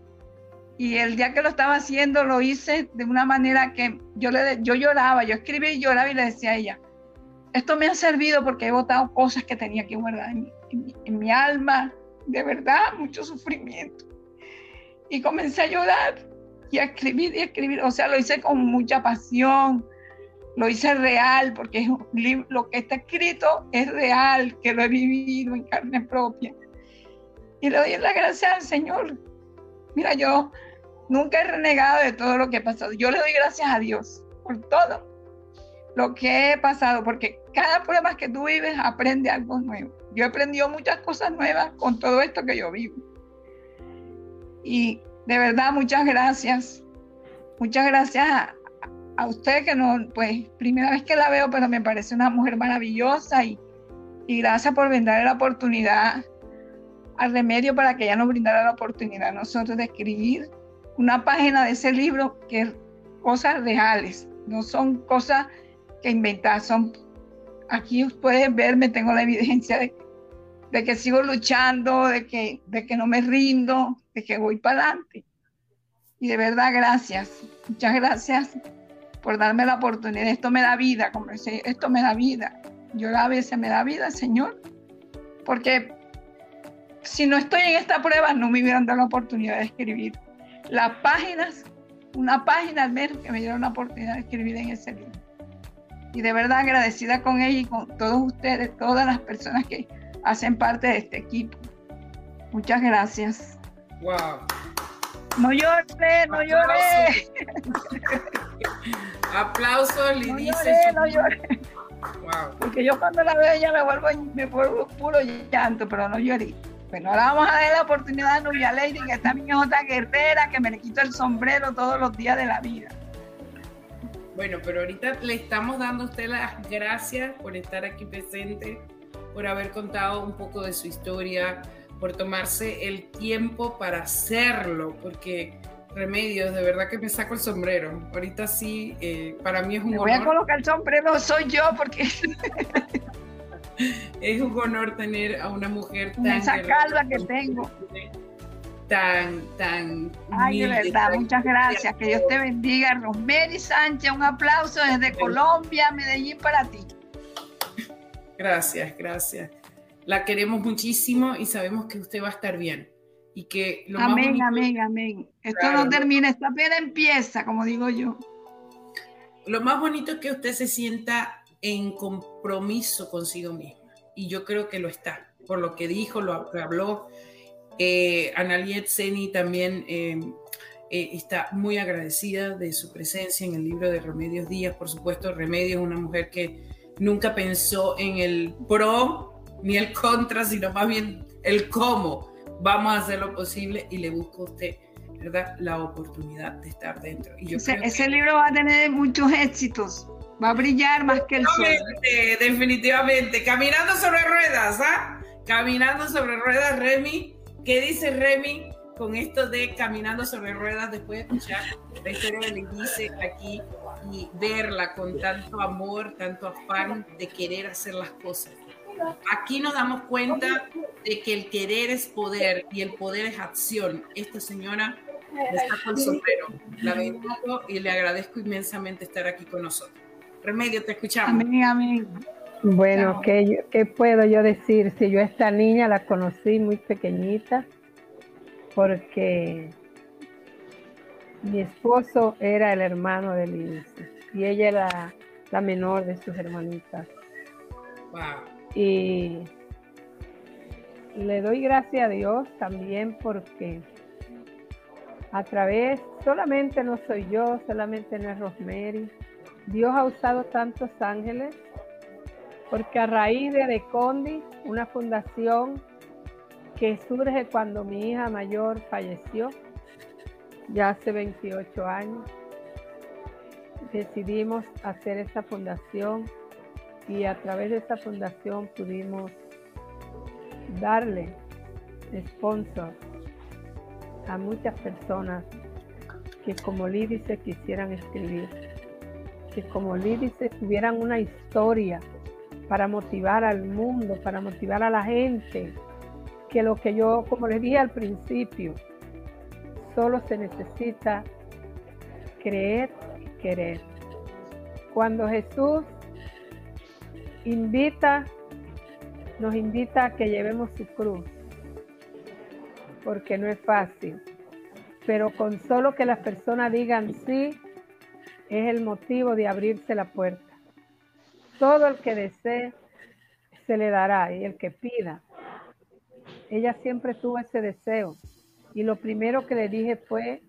Y el día que lo estaba haciendo, lo hice de una manera que yo, le, yo lloraba, yo escribí y lloraba y le decía a ella, esto me ha servido porque he votado cosas que tenía que guardar en mi, alma, de verdad, mucho sufrimiento. Y comencé a llorar y a escribir y escribir. O sea, lo hice con mucha pasión, lo hice real, porque lo que está escrito es real, que lo he vivido en carne propia. Y le doy las gracias al Señor. Mira, yo nunca he renegado de todo lo que ha pasado. Yo le doy gracias a Dios por todo lo que he pasado, porque cada prueba que tú vives aprende algo nuevo. Yo he aprendido muchas cosas nuevas con todo esto que yo vivo. Y de verdad, muchas gracias. Muchas gracias a, usted que no, pues, primera vez que la veo, pero me parece una mujer maravillosa y, y gracias por brindarle la oportunidad al remedio para que ella nos brindara la oportunidad a nosotros de escribir una página de ese libro que cosas reales, no son cosas que inventar, son aquí pueden verme, tengo la evidencia de, que sigo luchando, de que, de que no me rindo, de que voy para adelante. Y de verdad, gracias. Muchas gracias por darme la oportunidad. Esto me da vida, como decía, esto me da vida. Yo a veces me da vida, Señor, porque si no estoy en esta prueba, no me hubieran dado la oportunidad de escribir las páginas, una página al menos que me dieron la oportunidad de escribir en ese libro y de verdad agradecida con ella y con todos ustedes, todas las personas que hacen parte de este equipo. Muchas gracias. Wow. No lloré, no lloré. Aplausos, Lidice. [LAUGHS] No lloré, no lloré. Wow. Porque yo cuando la veo ella me vuelvo, me vuelvo puro llanto, pero no lloré. Bueno, ahora vamos a dar la oportunidad a Nubia Lady, que también es otra guerrera, que me le quito el sombrero todos los días de la vida. Bueno, pero ahorita le estamos dando a usted las gracias por estar aquí presente, por haber contado un poco de su historia, por tomarse el tiempo para hacerlo, porque Remedios, de verdad que me saco el sombrero. Ahorita sí, eh, para mí es un me honor. Voy a colocar el sombrero, soy yo, porque. [LAUGHS] es un honor tener a una mujer [LAUGHS] tan. Esa calva que tengo. Tan, tan. Ay, de verdad, muchas gracias. Que Dios te bendiga. Rosemary Sánchez, un aplauso desde Colombia, Medellín para ti. Gracias, gracias. La queremos muchísimo y sabemos que usted va a estar bien. Y que lo amén, más amén, amén. Esto claro, no termina, esta pena empieza, como digo yo. Lo más bonito es que usted se sienta en compromiso consigo misma. Y yo creo que lo está, por lo que dijo, lo que habló. Eh, Analiet Seni también eh, eh, está muy agradecida de su presencia en el libro de Remedios Díaz. Por supuesto, Remedios es una mujer que nunca pensó en el pro ni el contra, sino más bien el cómo vamos a hacer lo posible y le busca a usted ¿verdad? la oportunidad de estar dentro. Y yo ese, creo ese que, libro va a tener muchos éxitos, va a brillar más que el sol. Definitivamente, caminando sobre ruedas, ¿ah? Caminando sobre ruedas, Remy. ¿Qué dice Remy con esto de caminando sobre ruedas después de escuchar la historia de Lenice aquí y verla con tanto amor, tanto afán de querer hacer las cosas? Aquí nos damos cuenta de que el querer es poder y el poder es acción. Esta señora está con sombrero. La bendigo y le agradezco inmensamente estar aquí con nosotros. Remedio, te escuchamos. Amén, amén. Bueno, ¿qué, ¿qué, puedo yo decir? Si yo esta niña la conocí muy pequeñita, porque mi esposo era el hermano de Liz y ella era la menor de sus hermanitas. Wow. Y le doy gracias a Dios también porque a través, solamente no soy yo, solamente no es Rosemary, Dios ha usado tantos ángeles porque a raíz de Decondi, una fundación que surge cuando mi hija mayor falleció, ya hace 28 años, decidimos hacer esta fundación y a través de esta fundación pudimos darle sponsor a muchas personas que como Lídice quisieran escribir, que como Lídice tuvieran una historia para motivar al mundo, para motivar a la gente, que lo que yo, como les dije al principio, solo se necesita creer y querer. Cuando Jesús invita, nos invita a que llevemos su cruz, porque no es fácil, pero con solo que las personas digan sí, es el motivo de abrirse la puerta. Todo el que desee se le dará y el que pida. Ella siempre tuvo ese deseo y lo primero que le dije fue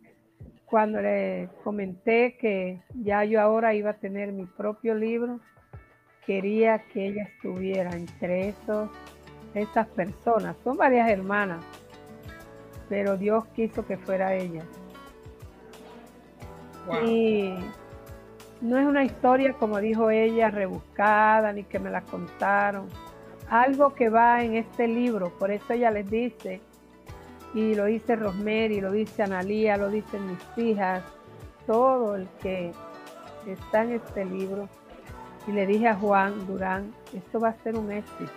cuando le comenté que ya yo ahora iba a tener mi propio libro, quería que ella estuviera entre esos, esas personas. Son varias hermanas, pero Dios quiso que fuera ella. Wow. Y no es una historia, como dijo ella, rebuscada, ni que me la contaron. Algo que va en este libro, por eso ella les dice, y lo dice Rosemary, lo dice Analía, lo dicen mis hijas, todo el que está en este libro. Y le dije a Juan Durán, esto va a ser un éxito,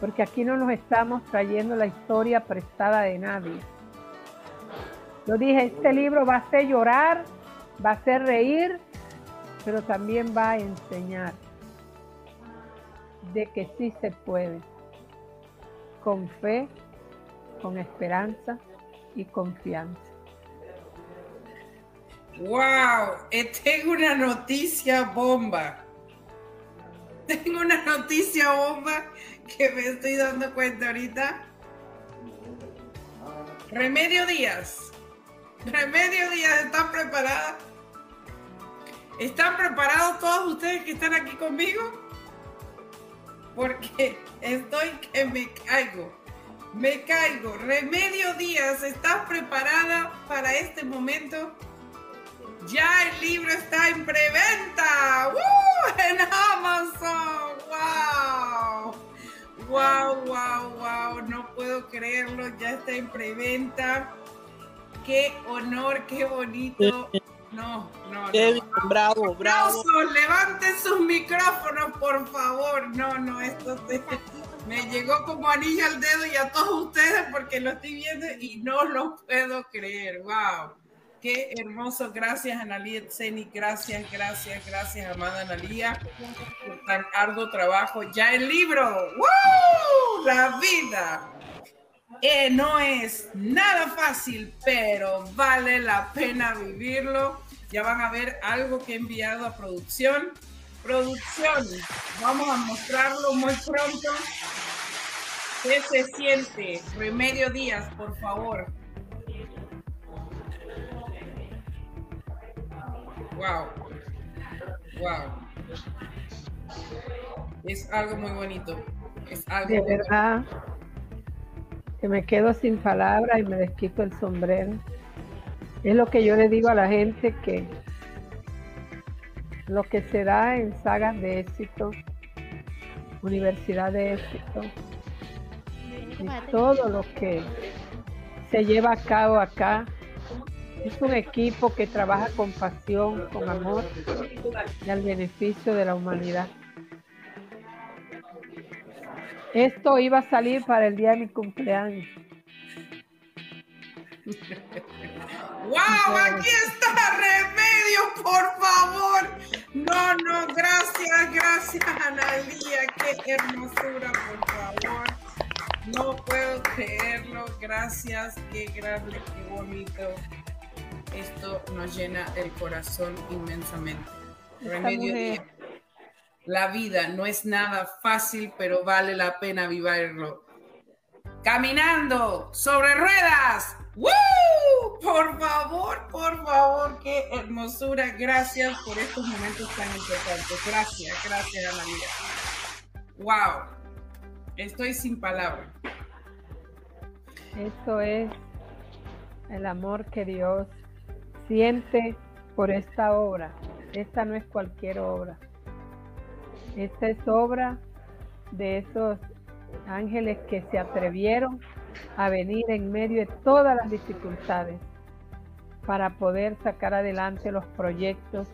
porque aquí no nos estamos trayendo la historia prestada de nadie. Yo dije, este libro va a hacer llorar, va a hacer reír, pero también va a enseñar de que sí se puede, con fe, con esperanza y confianza. ¡Wow! Tengo una noticia bomba. Tengo una noticia bomba que me estoy dando cuenta ahorita. Remedio Díaz. Remedio Díaz, ¿están preparadas? ¿Están preparados todos ustedes que están aquí conmigo? Porque estoy que me caigo. Me caigo. Remedio Díaz, ¿estás preparada para este momento? Ya el libro está en preventa. ¡Woo! En Amazon. ¡Wow! ¡Wow, wow, wow! No puedo creerlo, ya está en preventa. Qué honor, qué bonito. No, no, Kevin, no. bravo, bravo. Levanten sus micrófonos, por favor. No, no, esto te- me llegó como anillo al dedo y a todos ustedes porque lo estoy viendo y no lo puedo creer. Wow. Qué hermoso. Gracias, Analía Tseni. Gracias, gracias, gracias, amada Analía, por tan arduo trabajo. Ya el libro. ¡Woo! La vida. Eh, no es nada fácil, pero vale la pena vivirlo. Ya van a ver algo que he enviado a producción. Producción, vamos a mostrarlo muy pronto. ¿Qué se siente? Remedio Díaz, por favor. Wow. Wow. Es algo muy bonito. Es algo De muy bonito. verdad que me quedo sin palabras y me desquito el sombrero. Es lo que yo le digo a la gente que lo que se da en sagas de éxito, universidad de éxito, y todo lo que se lleva a cabo acá es un equipo que trabaja con pasión, con amor y al beneficio de la humanidad. Esto iba a salir para el día de mi cumpleaños. ¡Wow! Aquí está Remedio, por favor. No, no, gracias, gracias, Analía. Qué hermosura, por favor. No puedo creerlo. Gracias, qué grande, qué bonito. Esto nos llena el corazón inmensamente. Remedio. La vida no es nada fácil, pero vale la pena vivirlo. Caminando sobre ruedas. ¡Woo! Por favor, por favor, qué hermosura. Gracias por estos momentos tan importantes. Gracias, gracias, Analia. Wow. Estoy sin palabras. Esto es el amor que Dios siente por esta obra. Esta no es cualquier obra. Esta es obra de esos ángeles que se atrevieron a venir en medio de todas las dificultades para poder sacar adelante los proyectos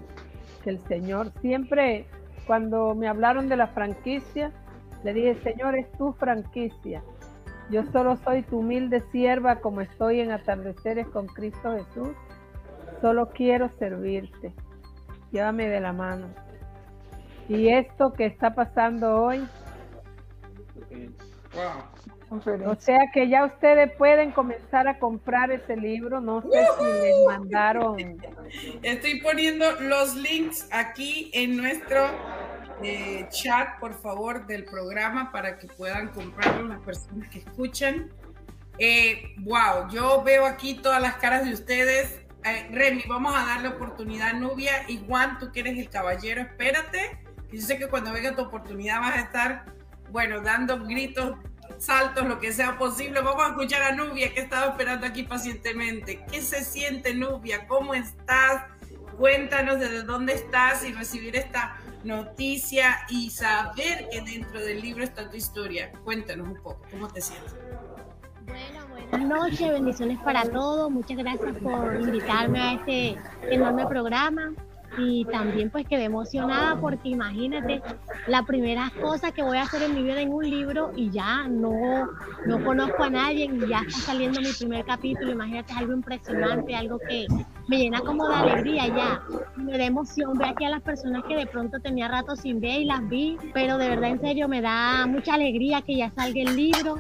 que el Señor siempre, cuando me hablaron de la franquicia, le dije, Señor, es tu franquicia. Yo solo soy tu humilde sierva como estoy en atardeceres con Cristo Jesús. Solo quiero servirte. Llévame de la mano. Y esto que está pasando hoy, Wow. o sea que ya ustedes pueden comenzar a comprar ese libro. No sé si les mandaron. Estoy poniendo los links aquí en nuestro eh, chat, por favor, del programa para que puedan comprarlo las personas que escuchan. Eh, wow, yo veo aquí todas las caras de ustedes. Eh, Remy, vamos a darle oportunidad a Nubia y Juan, tú que eres el caballero, espérate. Yo sé que cuando venga tu oportunidad vas a estar, bueno, dando gritos, saltos, lo que sea posible. Vamos a escuchar a Nubia que estaba esperando aquí pacientemente. ¿Qué se siente, Nubia? ¿Cómo estás? Cuéntanos desde dónde estás y recibir esta noticia y saber que dentro del libro está tu historia. Cuéntanos un poco, ¿cómo te sientes? Bueno, buenas noches, bendiciones para todos. Muchas gracias por invitarme a este enorme programa. Y también pues quedé emocionada porque imagínate, la primera cosa que voy a hacer en mi vida en un libro y ya no, no conozco a nadie y ya está saliendo mi primer capítulo. Imagínate, es algo impresionante, algo que me llena como de alegría ya. Me da emoción ver aquí a las personas que de pronto tenía rato sin ver y las vi, pero de verdad en serio me da mucha alegría que ya salga el libro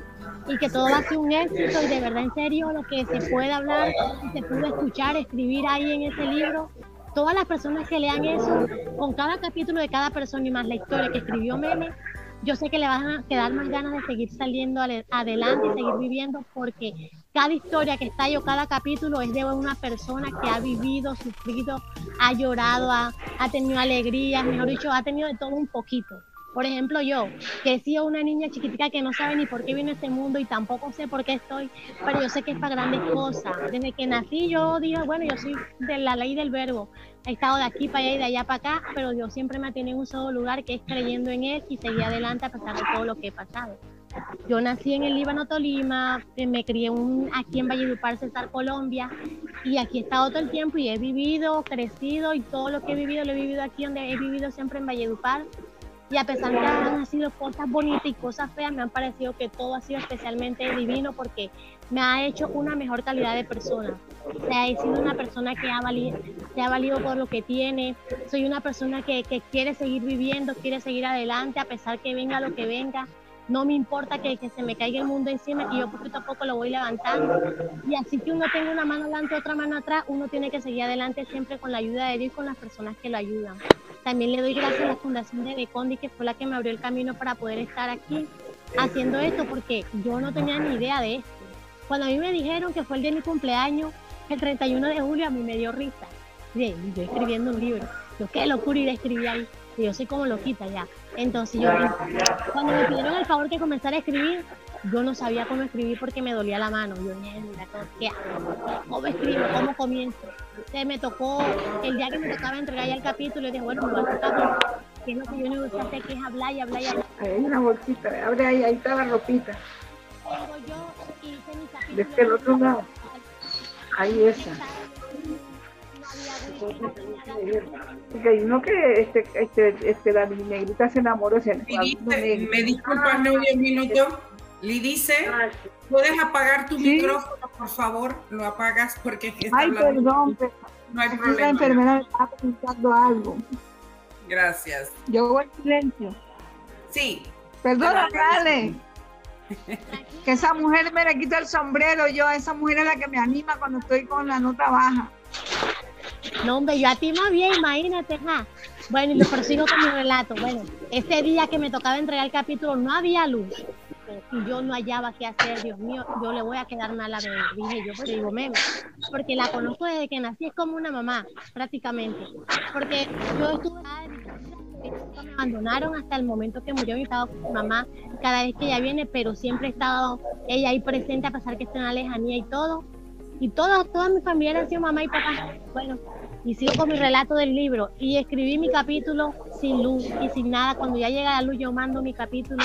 y que todo va a ser un éxito y de verdad en serio lo que se puede hablar y se puede escuchar, escribir ahí en ese libro. Todas las personas que lean eso, con cada capítulo de cada persona y más la historia que escribió Meme, yo sé que le van a quedar más ganas de seguir saliendo adelante y seguir viviendo porque cada historia que está ahí o cada capítulo es de una persona que ha vivido, sufrido, ha llorado, ha, ha tenido alegrías, mejor dicho, ha tenido de todo un poquito. Por ejemplo, yo, que he sido una niña chiquitica que no sabe ni por qué vine a este mundo y tampoco sé por qué estoy, pero yo sé que es para grandes cosas. Desde que nací yo dije, bueno, yo soy de la ley del verbo. He estado de aquí para allá y de allá para acá, pero Dios siempre me ha tenido en un solo lugar que es creyendo en Él y seguir adelante a pesar de todo lo que he pasado. Yo nací en el Líbano, Tolima, eh, me crié un, aquí en Valledupar, Cesar, Colombia, y aquí he estado todo el tiempo y he vivido, crecido y todo lo que he vivido lo he vivido aquí donde he vivido siempre en Valledupar. Y a pesar de que han sido cosas bonitas y cosas feas, me han parecido que todo ha sido especialmente divino porque me ha hecho una mejor calidad de persona. O sea, he sido una persona que ha valido, se ha valido por lo que tiene. Soy una persona que, que quiere seguir viviendo, quiere seguir adelante a pesar que venga lo que venga no me importa que, se me caiga el mundo encima, que yo poquito a poco lo voy levantando. Y así que uno tenga una mano adelante, otra mano atrás, uno tiene que seguir adelante siempre con la ayuda de Dios y con las personas que lo ayudan. También le doy gracias a la Fundación de Becondi, que fue la que me abrió el camino para poder estar aquí haciendo esto, porque yo no tenía ni idea de esto. Cuando a mí me dijeron que fue el día de mi cumpleaños, el 31 de julio, a mí me dio risa. Bien, yo escribiendo un libro. Yo qué locura ir a escribir ahí. Yo soy como loquita ya. Entonces yo, cuando me pidieron el favor que comenzara a escribir, yo no sabía cómo escribir porque me dolía la mano. Yo, mira. ¿Cómo escribo? ¿Cómo comienzo? Entonces me tocó, el día que me tocaba entregar ya el capítulo, y dije, bueno, me va a tocar que es lo que yo necesito hacer, que es hablar y hablar y hablar. Ahí hay una bolsita, abre ahí, ahí está la ropita. Tengo yo hice mi capítulo. Desde el otro lado. Ahí esa. Porque hay uno que este, este, este, la negrita se enamoró. Se me disculpas, no un minuto. Le dice, ¿puedes apagar tu ¿Sí? micrófono, por favor? Lo apagas porque está Ay, perdón, pero no hay la problema. enfermera me está preguntando algo. Gracias. Yo voy en silencio. Sí. Perdona, dale. Que esa mujer me le quita el sombrero. Yo, esa mujer es la que me anima cuando estoy con la nota baja. No, hombre, yo a ti más bien, imagínate. ja. Bueno, y lo prosigo con mi relato. Bueno, ese día que me tocaba entregar el capítulo no había luz. Y yo no hallaba qué hacer, Dios mío, yo le voy a quedar mal a bebé. Dije yo, pero digo, meme, porque la conozco desde que nací, es como una mamá, prácticamente. Porque yo estuve me abandonaron hasta el momento que murió mi papá, mi mamá, cada vez que ella viene, pero siempre ha estado ella ahí presente a pesar que está en la lejanía y todo. Y todos, toda mi familia han sido mamá y papá. Bueno, y sigo con mi relato del libro. Y escribí mi capítulo sin luz y sin nada. Cuando ya llega la luz, yo mando mi capítulo.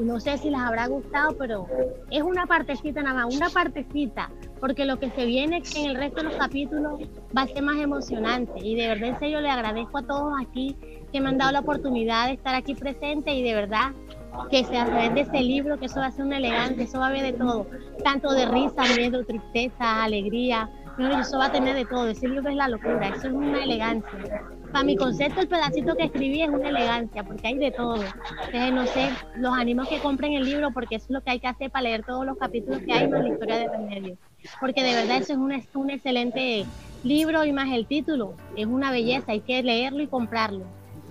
No sé si les habrá gustado, pero es una partecita nada más, una partecita. Porque lo que se viene en el resto de los capítulos va a ser más emocionante. Y de verdad, en serio, le agradezco a todos aquí que me han dado la oportunidad de estar aquí presente. Y de verdad, que se través de este libro, que eso va a ser un elegante, eso va a haber de todo, tanto de risa, miedo, tristeza, alegría, eso va a tener de todo, ese libro es la locura, eso es una elegancia. Para mi concepto, el pedacito que escribí es una elegancia, porque hay de todo. Entonces, no sé, los animo que compren el libro, porque eso es lo que hay que hacer para leer todos los capítulos que hay más la historia de Remedio. Porque de verdad eso es un, un excelente libro y más el título, es una belleza, hay que leerlo y comprarlo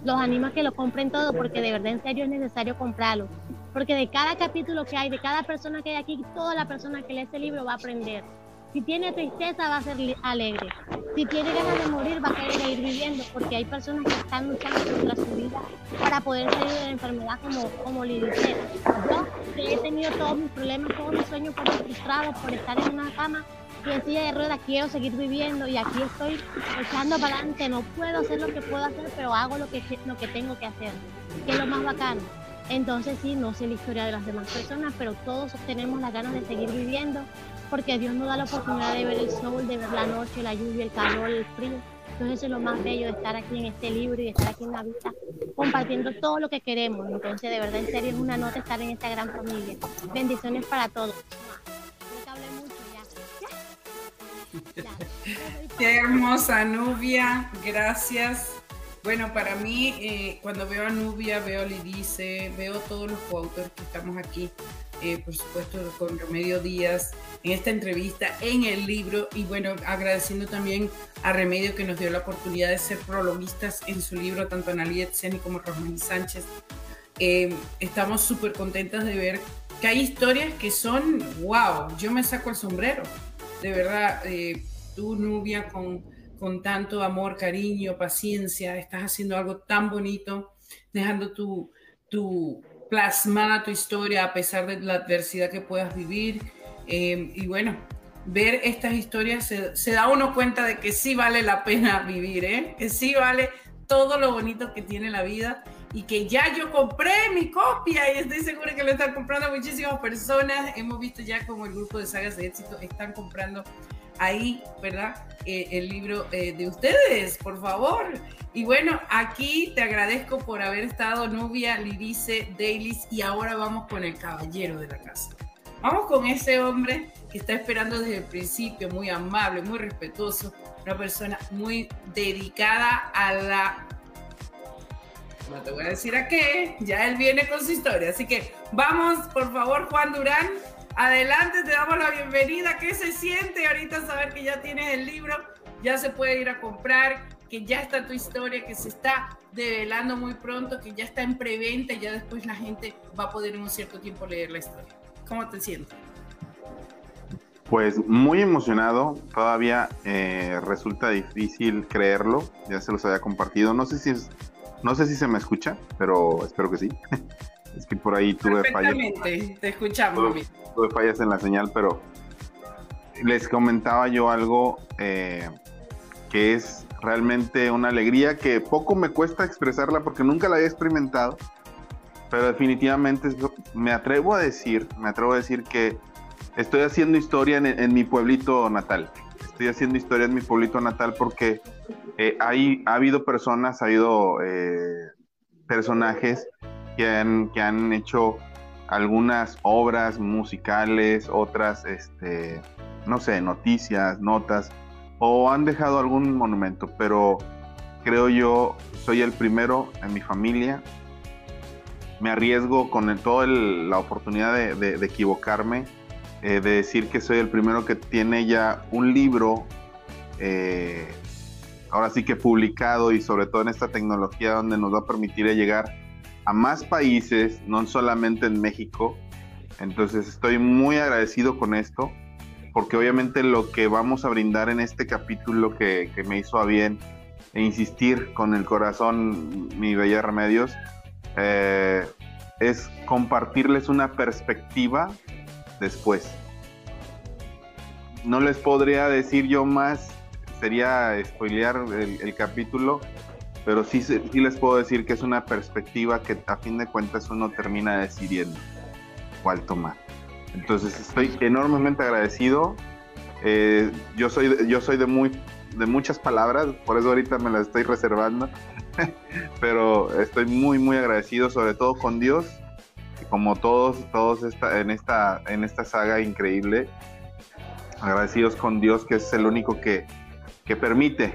los animo a que lo compren todo porque de verdad en serio es necesario comprarlo. Porque de cada capítulo que hay, de cada persona que hay aquí, toda la persona que lee este libro va a aprender. Si tiene tristeza va a ser alegre. Si tiene ganas de morir va a querer seguir viviendo porque hay personas que están luchando contra su vida para poder salir de la enfermedad como, como le dice. Yo que he tenido todos mis problemas, todos mis sueños por frustrados por estar en una cama y en silla de ruedas quiero seguir viviendo y aquí estoy echando para adelante, no puedo hacer lo que puedo hacer, pero hago lo que, lo que tengo que hacer, que es lo más bacano. Entonces sí, no sé la historia de las demás personas, pero todos tenemos las ganas de seguir viviendo, porque Dios nos da la oportunidad de ver el sol, de ver la noche, la lluvia, el calor, el frío. Entonces es lo más bello de estar aquí en este libro y de estar aquí en la vida, compartiendo todo lo que queremos. Entonces de verdad en serio es una nota estar en esta gran familia. Bendiciones para todos. [LAUGHS] Qué hermosa Nubia, gracias. Bueno, para mí, eh, cuando veo a Nubia, veo a Lidice, veo todos los coautores que estamos aquí, eh, por supuesto con Remedio Díaz, en esta entrevista, en el libro, y bueno, agradeciendo también a Remedio que nos dio la oportunidad de ser prologuistas en su libro, tanto Analí Etzeni como Rosmarie Sánchez. Eh, estamos súper contentas de ver que hay historias que son, wow, yo me saco el sombrero, de verdad, eh, tú Nubia con con tanto amor, cariño, paciencia, estás haciendo algo tan bonito, dejando tu, tu plasmada tu historia a pesar de la adversidad que puedas vivir. Eh, y bueno, ver estas historias se, da uno cuenta de que sí vale la pena vivir, ¿eh? que sí vale todo lo bonito que tiene la vida y que ya yo compré mi copia y estoy segura que lo están comprando muchísimas personas. Hemos visto ya como el grupo de sagas de éxito están comprando ahí, ¿verdad? Eh, el libro eh, de ustedes, por favor. Y bueno, aquí te agradezco por haber estado, Nubia, Lirice, Dailis, y ahora vamos con el caballero de la casa. Vamos con ese hombre que está esperando desde el principio, muy amable, muy respetuoso, una persona muy dedicada a la... No te voy a decir a qué, ya él viene con su historia. Así que vamos, por favor, Juan Durán, adelante, te damos la bienvenida. ¿Qué se siente ahorita saber que ya tienes el libro? Ya se puede ir a comprar, que ya está tu historia, que se está develando muy pronto, que ya está en preventa y ya después la gente va a poder en un cierto tiempo leer la historia. ¿Cómo te sientes? Pues muy emocionado, todavía eh, resulta difícil creerlo, ya se los había compartido, no sé si no sé si se me escucha, pero espero que sí. [LAUGHS] es que por ahí tuve fallas. te escuchamos. Tuve, fallas en la señal, pero les comentaba yo algo eh, que es realmente una alegría que poco me cuesta expresarla porque nunca la había experimentado, pero definitivamente me atrevo a decir, me atrevo a decir que estoy haciendo historia en, mi pueblito natal. Estoy haciendo historia en mi pueblito natal porque eh, hay, ha habido personas, ha habido eh, personajes que han, hecho algunas obras musicales, otras, este, no sé, noticias, notas, o han dejado algún monumento, pero creo yo soy el primero en mi familia. Me arriesgo con toda la oportunidad de equivocarme eh, de decir que soy el primero que tiene ya un libro, eh, ahora sí que publicado y sobre todo en esta tecnología donde nos va a permitir llegar a más países, no solamente en México. Entonces estoy muy agradecido con esto, porque obviamente lo que vamos a brindar en este capítulo que, me hizo a bien e insistir con el corazón, mi bella Remedios, eh, es compartirles una perspectiva después. No les podría decir yo más, sería spoilear el, capítulo, pero sí, sí les puedo decir que es una perspectiva que a fin de cuentas uno termina decidiendo cuál tomar. Entonces estoy enormemente agradecido. Eh, yo soy, yo soy de, muy, de muchas palabras, por eso ahorita me las estoy reservando, [LAUGHS] pero estoy muy, muy agradecido, sobre todo con Dios, como todos, todos en, esta, en esta saga increíble, agradecidos con Dios que es el único que, permite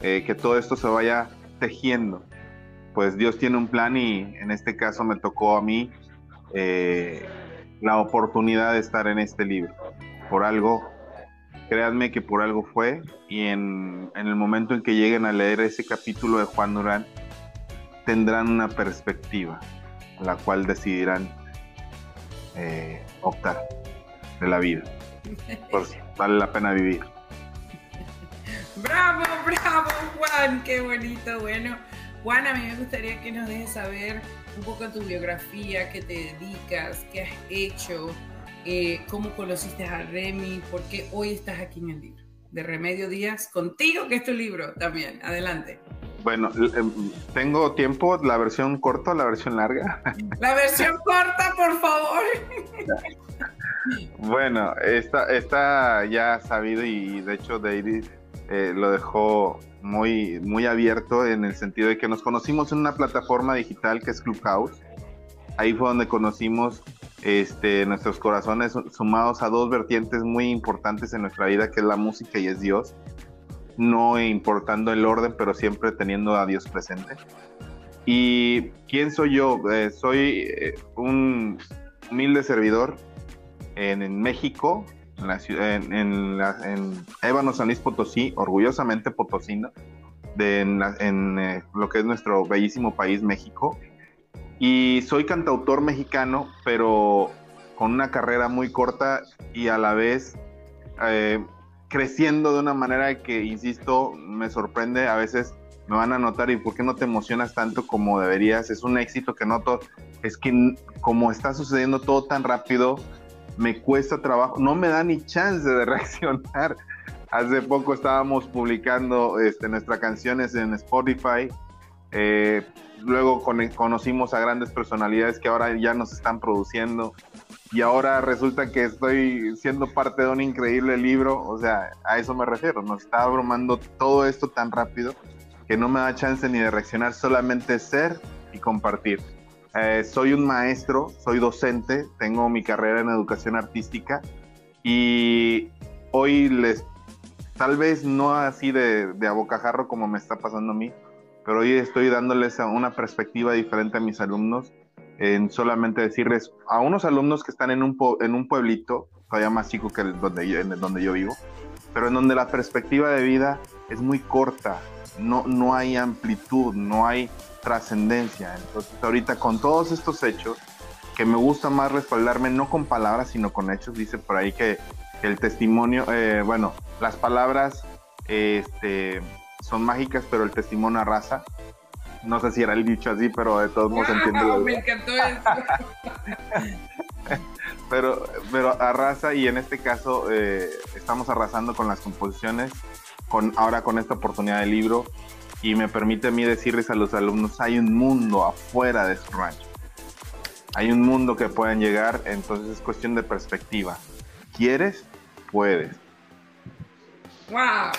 eh, que todo esto se vaya tejiendo. Pues Dios tiene un plan y en este caso me tocó a mí eh, la oportunidad de estar en este libro. Por algo, créanme que por algo fue y en, en el momento en que lleguen a leer ese capítulo de Juan Durán, tendrán una perspectiva la cual decidirán eh, optar de la vida. Pues vale la pena vivir. Bravo, bravo, Juan, qué bonito. Bueno, Juan, a mí me gustaría que nos dejes saber un poco tu biografía, qué te dedicas, qué has hecho, eh, cómo conociste a Remy, por qué hoy estás aquí en el libro de Remedio Díaz, contigo, que es tu libro también. Adelante. Bueno, em, tengo tiempo, la versión corta o la versión larga. [LAUGHS] La versión corta, por favor. [LAUGHS] Bueno, está, está ya sabido y de hecho David eh, lo dejó muy, muy abierto en el sentido de que nos conocimos en una plataforma digital que es Clubhouse. Ahí fue donde conocimos este, nuestros corazones sumados a dos vertientes muy importantes en nuestra vida, que es la música y es Dios no importando el orden, pero siempre teniendo a Dios presente. ¿Y quién soy yo? Eh, soy eh, un humilde servidor en, México, en, la ciudad, en, Ébano San Luis Potosí, orgullosamente potosino, de, en, eh, lo que es nuestro bellísimo país, México. Y soy cantautor mexicano, pero con una carrera muy corta y a la vez creciendo de una manera que, insisto, me sorprende. A veces me van a notar, ¿y por qué no te emocionas tanto como deberías? Es un éxito que noto. Es que como está sucediendo todo tan rápido, me cuesta trabajo, no me da ni chance de [LAUGHS] reaccionar. Hace poco estábamos publicando este, nuestras canciones en Spotify Eh, luego conocimos a grandes personalidades que ahora ya nos están produciendo y ahora resulta que estoy siendo parte de un increíble libro, o sea, a eso me refiero, nos está abrumando todo esto tan rápido que no me da chance ni de reaccionar, solamente ser y compartir. Eh, soy un maestro, soy docente, tengo mi carrera en educación artística y hoy les, tal vez no así de, de abocajarro como me está pasando a mí, pero hoy estoy dándoles una perspectiva diferente a mis alumnos en solamente decirles a unos alumnos que están en un, en un pueblito, todavía más chico que el donde, yo, en donde yo vivo, pero en donde la perspectiva de vida es muy corta, no, no hay amplitud, no hay trascendencia. Entonces ahorita con todos estos hechos, que me gusta más respaldarme no con palabras, sino con hechos, dice por ahí que, el testimonio, eh, bueno, las palabras este, son mágicas, pero el testimonio arrasa. No sé si era el dicho así, pero de todos modos entiendo. Me encantó eso. [LAUGHS] pero, pero arrasa y en este caso eh, estamos arrasando con las composiciones, con, ahora con esta oportunidad de libro y me permite a mí decirles a los alumnos, hay un mundo afuera de su rancho. Hay un mundo que pueden llegar, entonces es cuestión de perspectiva. ¿Quieres? Puedes. ¡Wow!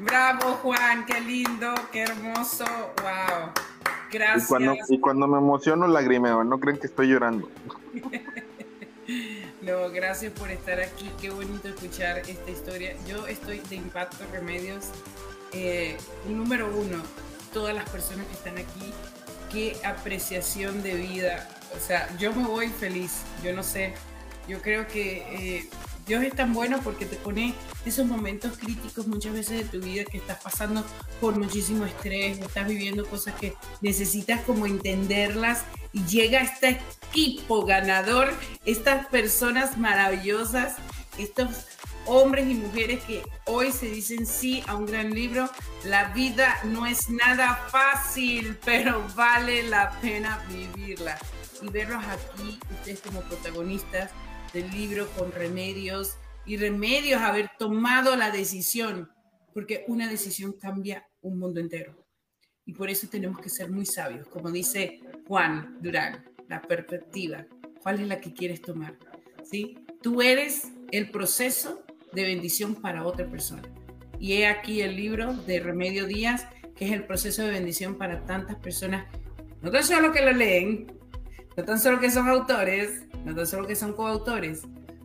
Bravo, Juan, qué lindo, qué hermoso, wow. Gracias. Y cuando, me emociono, lagrimeo, no creen que estoy llorando. [LAUGHS] no, gracias por estar aquí, qué bonito escuchar esta historia. Yo estoy de Impacto Remedios. Eh, número uno, todas las personas que están aquí, qué apreciación de vida. O sea, yo me voy feliz, yo no sé, yo creo que eh, Dios es tan bueno porque te pone esos momentos críticos muchas veces de tu vida que estás pasando por muchísimo estrés, estás viviendo cosas que necesitas como entenderlas y llega este equipo ganador, estas personas maravillosas, estos hombres y mujeres que hoy se dicen sí a un gran libro. La vida no es nada fácil, pero vale la pena vivirla. Y verlos aquí, ustedes como protagonistas, del libro con remedios y remedios haber tomado la decisión, porque una decisión cambia un mundo entero. Y por eso tenemos que ser muy sabios, como dice Juan Durán, la perspectiva. ¿Cuál es la que quieres tomar? ¿Sí? Tú eres el proceso de bendición para otra persona. Y he aquí el libro de Remedio Díaz, que es el proceso de bendición para tantas personas, no tan solo que lo leen, no tan solo que son autores, no tan solo que son coautores,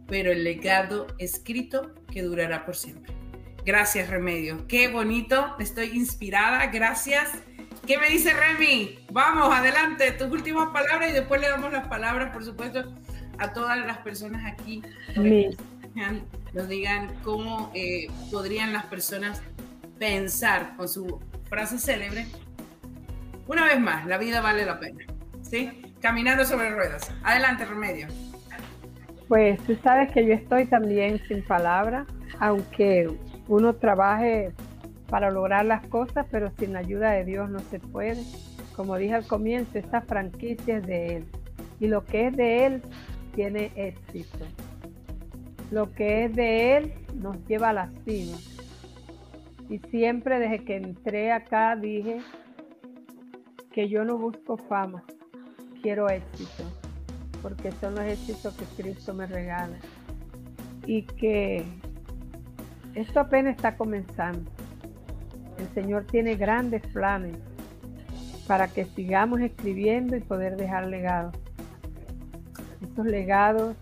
pero el legado escrito que durará por siempre. Gracias, Remedio. Qué bonito, estoy inspirada, gracias. ¿Qué me dice Remy? Vamos, adelante, tus últimas palabras y después le damos las palabras, por supuesto, a todas las personas aquí. que Nos digan cómo eh, podrían las personas pensar con su frase célebre. Una vez más, la vida vale la pena. ¿Sí? caminando sobre ruedas. Adelante, Remedio. Pues tú sabes que yo estoy también sin palabras, aunque uno trabaje para lograr las cosas, pero sin la ayuda de Dios no se puede. Como dije al comienzo, esta franquicia es de Él. Y lo que es de Él tiene éxito. Lo que es de Él nos lleva a la cima. Y siempre desde que entré acá dije que yo no busco fama, quiero éxito, porque son los éxitos que Cristo me regala. Y que esto apenas está comenzando. El Señor tiene grandes planes para que sigamos escribiendo y poder dejar legados. Estos legados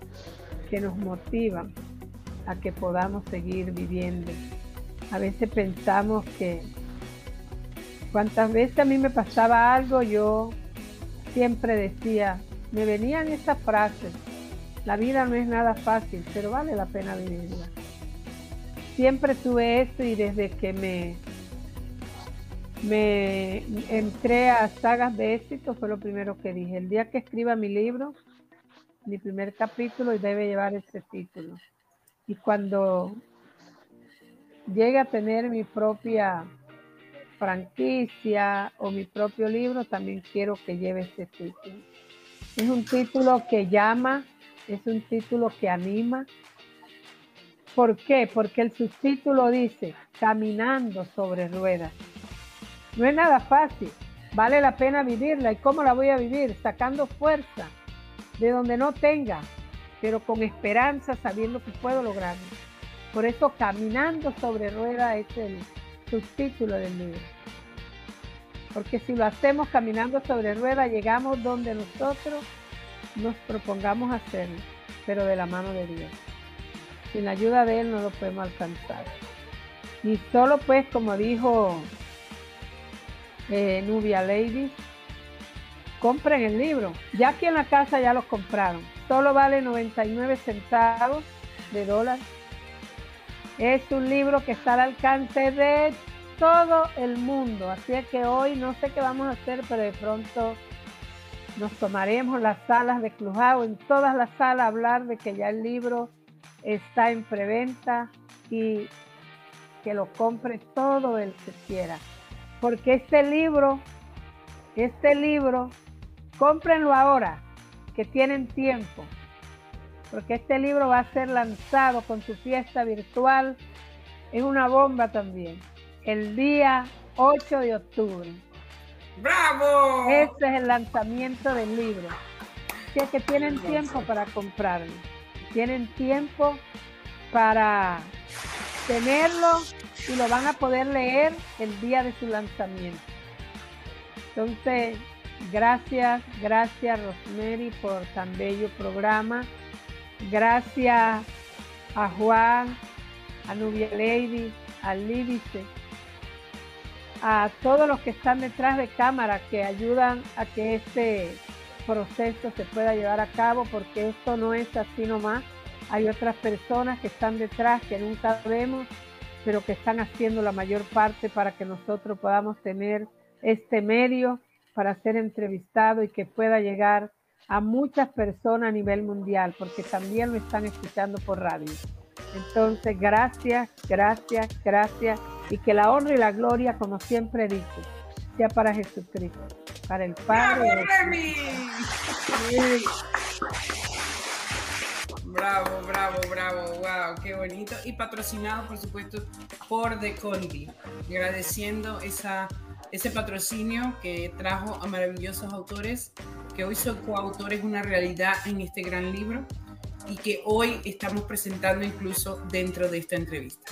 que nos motivan a que podamos seguir viviendo. A veces pensamos que cuántas veces a mí me pasaba algo, yo siempre decía, me venían esas frases, la vida no es nada fácil, pero vale la pena vivirla. Siempre tuve esto y desde que me, me entré a sagas de éxito fue lo primero que dije. El día que escriba mi libro, mi primer capítulo y debe llevar ese título. Y cuando llegue a tener mi propia franquicia o mi propio libro, también quiero que lleve este título. Es un título que llama, es un título que anima. ¿Por qué? Porque el subtítulo dice, caminando sobre ruedas. No es nada fácil, Vale la pena vivirla. ¿Y cómo la voy a vivir? Sacando fuerza de donde no tenga, pero con esperanza, sabiendo que puedo lograrlo. Por eso, Caminando sobre rueda es el subtítulo del libro. Porque si lo hacemos caminando sobre rueda, llegamos donde nosotros nos propongamos hacerlo, pero de la mano de Dios. Sin la ayuda de Él no lo podemos alcanzar. Y solo pues, como dijo eh, Nubia Lady, compren el libro. Ya aquí en la casa ya lo compraron. Solo vale 99 centavos de dólar. Es un libro que está al alcance de todo el mundo. Así es que hoy no sé qué vamos a hacer, pero de pronto nos tomaremos las salas de Clujao, en todas las salas, hablar de que ya el libro está en preventa y que lo compre todo el que quiera. Porque este libro, este libro, cómprenlo ahora, que tienen tiempo. Porque este libro va a ser lanzado con su fiesta virtual. Es una bomba también el día 8 de octubre. ¡Bravo! Este es el lanzamiento del libro. Así es que tienen tiempo para comprarlo. Tienen tiempo para tenerlo y lo van a poder leer el día de su lanzamiento. Entonces, gracias, gracias Rosemary por tan bello programa. Gracias a Juan, a Nubia Lady, a Lídice a todos los que están detrás de cámara que ayudan a que este proceso se pueda llevar a cabo, porque esto no es así nomás. Hay otras personas que están detrás que nunca vemos, pero que están haciendo la mayor parte para que nosotros podamos tener este medio para ser entrevistado y que pueda llegar a muchas personas a nivel mundial, porque también lo están escuchando por radio. Entonces, gracias, gracias, gracias y que la honra y la gloria, como siempre dicho, sea para Jesucristo, para el Padre. ¡Bravo, Bravo, bravo, bravo, wow, qué bonito. Y patrocinado, por supuesto, por The Condi. Agradeciendo esa, ese patrocinio que trajo a maravillosos autores, que hoy son coautores una realidad en este gran libro y que hoy estamos presentando incluso dentro de esta entrevista.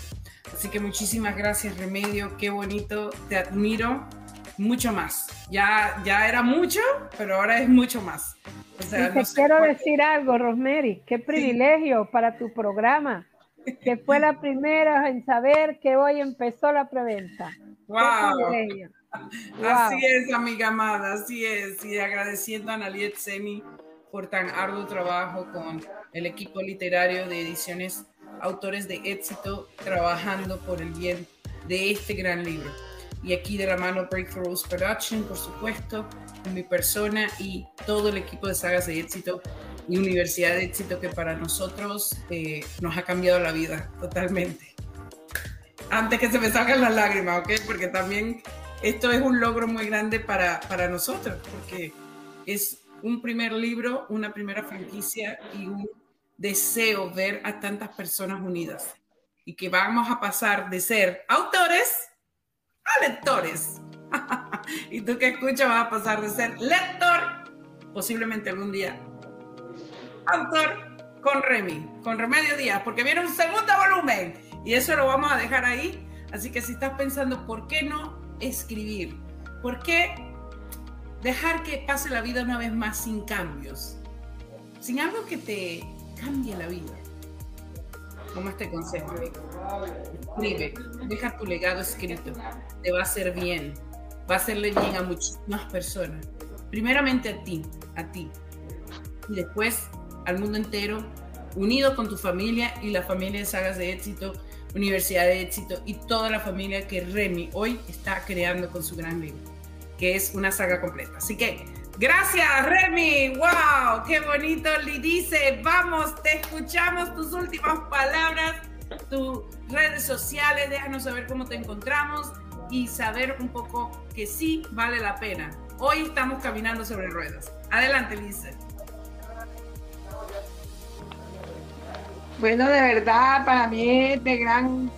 Así que muchísimas gracias, Remedio. Qué bonito. Te admiro mucho más. Ya, ya era mucho, pero ahora es mucho más. O te quiero decir algo, Rosemary. Qué privilegio para tu programa, que fue la primera en saber que hoy empezó la preventa. Wow. Así es, amiga amada, así es. Y agradeciendo a Naliet Seni por tan arduo trabajo con el equipo literario de ediciones autores de éxito trabajando por el bien de este gran libro. Y aquí de la mano Breakthroughs Production, por supuesto, mi persona y todo el equipo de sagas de éxito y Universidad de Éxito que para nosotros eh, nos ha cambiado la vida totalmente. Antes que se me salgan las lágrimas, ¿ok? Porque también esto es un logro muy grande para, para nosotros, porque es un primer libro, una primera franquicia y un deseo ver a tantas personas unidas y que vamos a pasar de ser autores a lectores. [LAUGHS] y tú que escuchas vas a pasar de ser lector, posiblemente algún día, autor con Remy, con Remedio Díaz, porque viene un segundo volumen y eso lo vamos a dejar ahí. Así que si estás pensando, ¿por qué no escribir? ¿Por qué dejar que pase la vida una vez más sin cambios? Sin algo que te cambie la vida. Como este consejo. Escribe, deja tu legado escrito. Te va a hacer bien. Va a hacerle bien a muchísimas personas. Primeramente a ti, a ti. Y después al mundo entero, unido con tu familia y la familia de Sagas de Éxito, Universidad de Éxito y toda la familia que Remy hoy está creando con su gran libro, que es una saga completa. Así que Gracias, Remy. ¡Wow! ¡Qué bonito! Le dice, vamos, te escuchamos tus últimas palabras, tus redes sociales, déjanos saber cómo te encontramos y saber un poco que sí vale la pena. Hoy estamos caminando sobre ruedas. Adelante, Lice. Bueno, de verdad, para mí es de gran,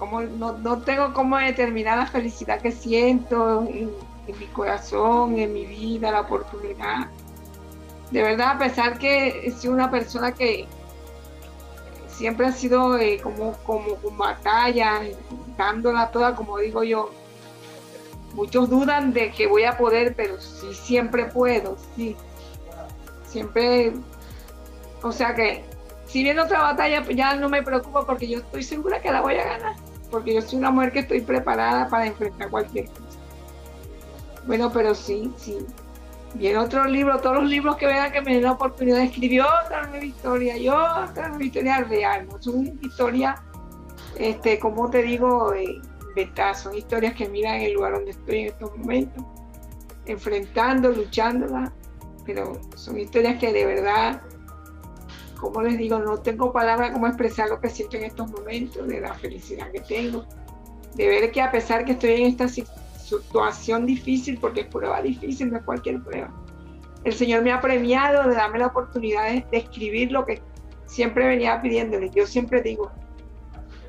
como no, no tengo cómo determinar la felicidad que siento en mi corazón, en mi vida, la oportunidad. De verdad, a pesar que he sido una persona que siempre ha sido eh, como, como con batalla, dándola toda, como digo yo. Muchos dudan de que voy a poder, pero sí siempre puedo, sí. Siempre, o sea que si viene otra batalla, pues ya no me preocupo porque yo estoy segura que la voy a ganar, porque yo soy una mujer que estoy preparada para enfrentar cualquier cosa. Bueno, pero sí, sí. Viene otro libro, todos los libros que vean que me den la oportunidad de escribir otra nueva historia y otra nueva historia real, no son historias, este, como te digo, eh, son historias que miran el lugar donde estoy en estos momentos, enfrentando, luchándola, pero son historias que de verdad como les digo, no tengo palabras como expresar lo que siento en estos momentos, de la felicidad que tengo, de ver que a pesar que estoy en esta situación difícil, porque es prueba difícil, no es cualquier prueba, el Señor me ha premiado de darme la oportunidad de, escribir lo que siempre venía pidiéndole. Yo siempre digo,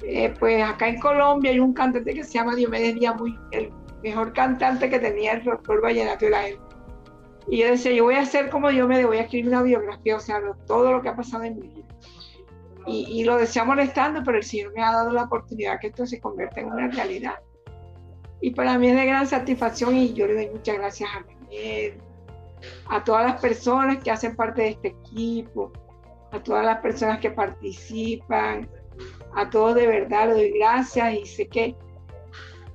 eh, pues acá en Colombia hay un cantante que se llama Diomedes Díaz, muy, el mejor cantante que tenía el folclore vallenato la época y yo decía, yo voy a hacer como yo me voy a escribir una biografía, o sea, todo lo que ha pasado en mi vida. Y, lo decía molestando, pero el Señor me ha dado la oportunidad que esto se convierta en una realidad. Y para mí es de gran satisfacción y yo le doy muchas gracias a Miguel, a todas las personas que hacen parte de este equipo, a todas las personas que participan, a todos de verdad le doy gracias y sé que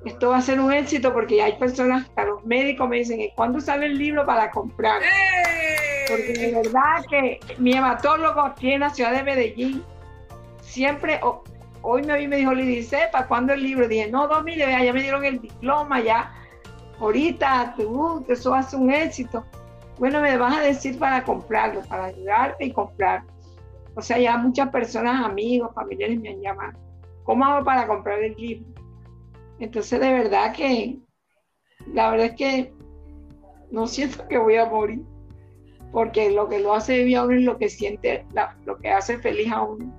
esto va a ser un éxito porque hay personas, hasta los médicos me dicen, ¿cuándo sale el libro para comprar? ¡Eh! Porque de verdad que mi hematólogo aquí en la ciudad de Medellín, siempre, hoy me vi me dijo, Lidice, ¿para cuándo el libro? Dije, no, dos mil, ya me dieron el diploma, ya, ahorita, tú, eso va a ser un éxito. Bueno, me vas a decir para comprarlo, para ayudarte y comprar. O sea, ya muchas personas, amigos, familiares me han llamado. ¿Cómo hago para comprar el libro? Entonces, de verdad que, la verdad es que no siento que voy a morir, porque lo que lo hace vivir a uno es lo que siente, lo que hace feliz a uno.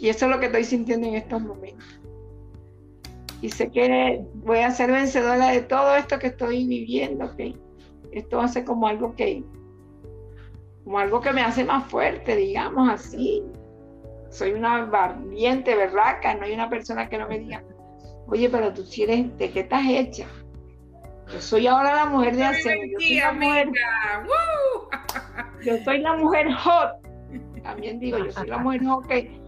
Y eso es lo que estoy sintiendo en estos momentos. Y sé que voy a ser vencedora de todo esto que estoy viviendo, que esto ser como algo que, como algo que me hace más fuerte, digamos así. Soy una valiente, berraca, no hay una persona que no me diga, Oye, pero tú si eres, ¿de qué estás hecha? Yo soy ahora la mujer de acero. Yo soy la mujer, [LAUGHS] yo soy la mujer hot. También digo, yo soy la mujer hot que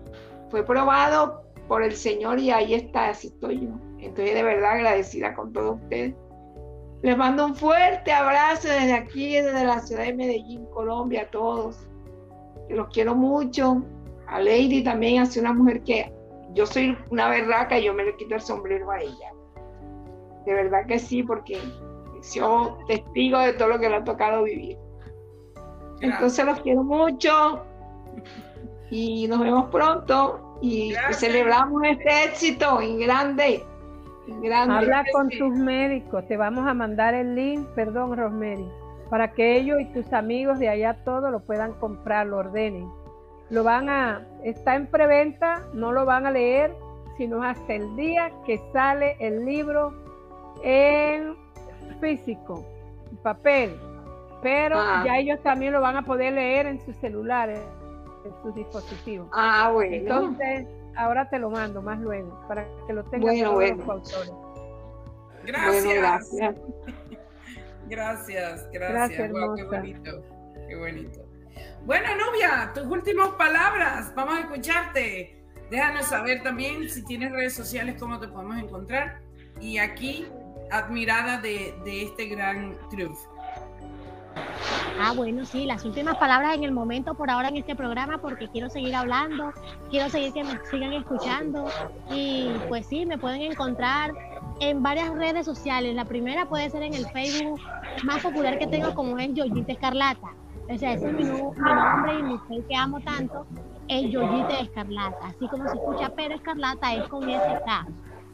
fue probado por el Señor y ahí está, así estoy yo. Estoy de verdad agradecida con todos ustedes. Les mando un fuerte abrazo desde aquí, desde la ciudad de Medellín, Colombia, a todos. los quiero mucho. A Lady también, hace una mujer que yo soy una berraca y yo me le quito el sombrero a ella. De verdad que sí, porque yo testigo de todo lo que le ha tocado vivir. Entonces los quiero mucho y nos vemos pronto y celebramos este éxito en grande. grande. Habla con tus médicos, te vamos a mandar el link, perdón Rosemary, para que ellos y tus amigos de allá todos lo puedan comprar, lo ordenen lo van a, está en preventa, no lo van a leer, sino hasta el día que sale el libro en físico, en papel. Pero ah. ya ellos también lo van a poder leer en sus celulares, en sus dispositivos. Ah, bueno. Entonces, ahora te lo mando más luego, para que lo tengan bueno, todos los autores. [LAUGHS] Gracias. gracias. gracias, gracias. qué bonito, qué bonito. Bueno, novia, tus últimas palabras. Vamos a escucharte. Déjanos saber también si tienes redes sociales, cómo te podemos encontrar. Y aquí, admirada de, este gran triunfo. Ah, bueno, sí, las últimas palabras en el momento por ahora en este programa porque quiero seguir hablando, quiero seguir que me sigan escuchando y pues sí, me pueden encontrar en varias redes sociales. La primera puede ser en el Facebook más popular que tengo como es Yoyita Escarlata. O sea, ese es mi, nombre y mi fe que amo tanto, es Yoyite Escarlata. Así como se escucha, pero Escarlata es con ese K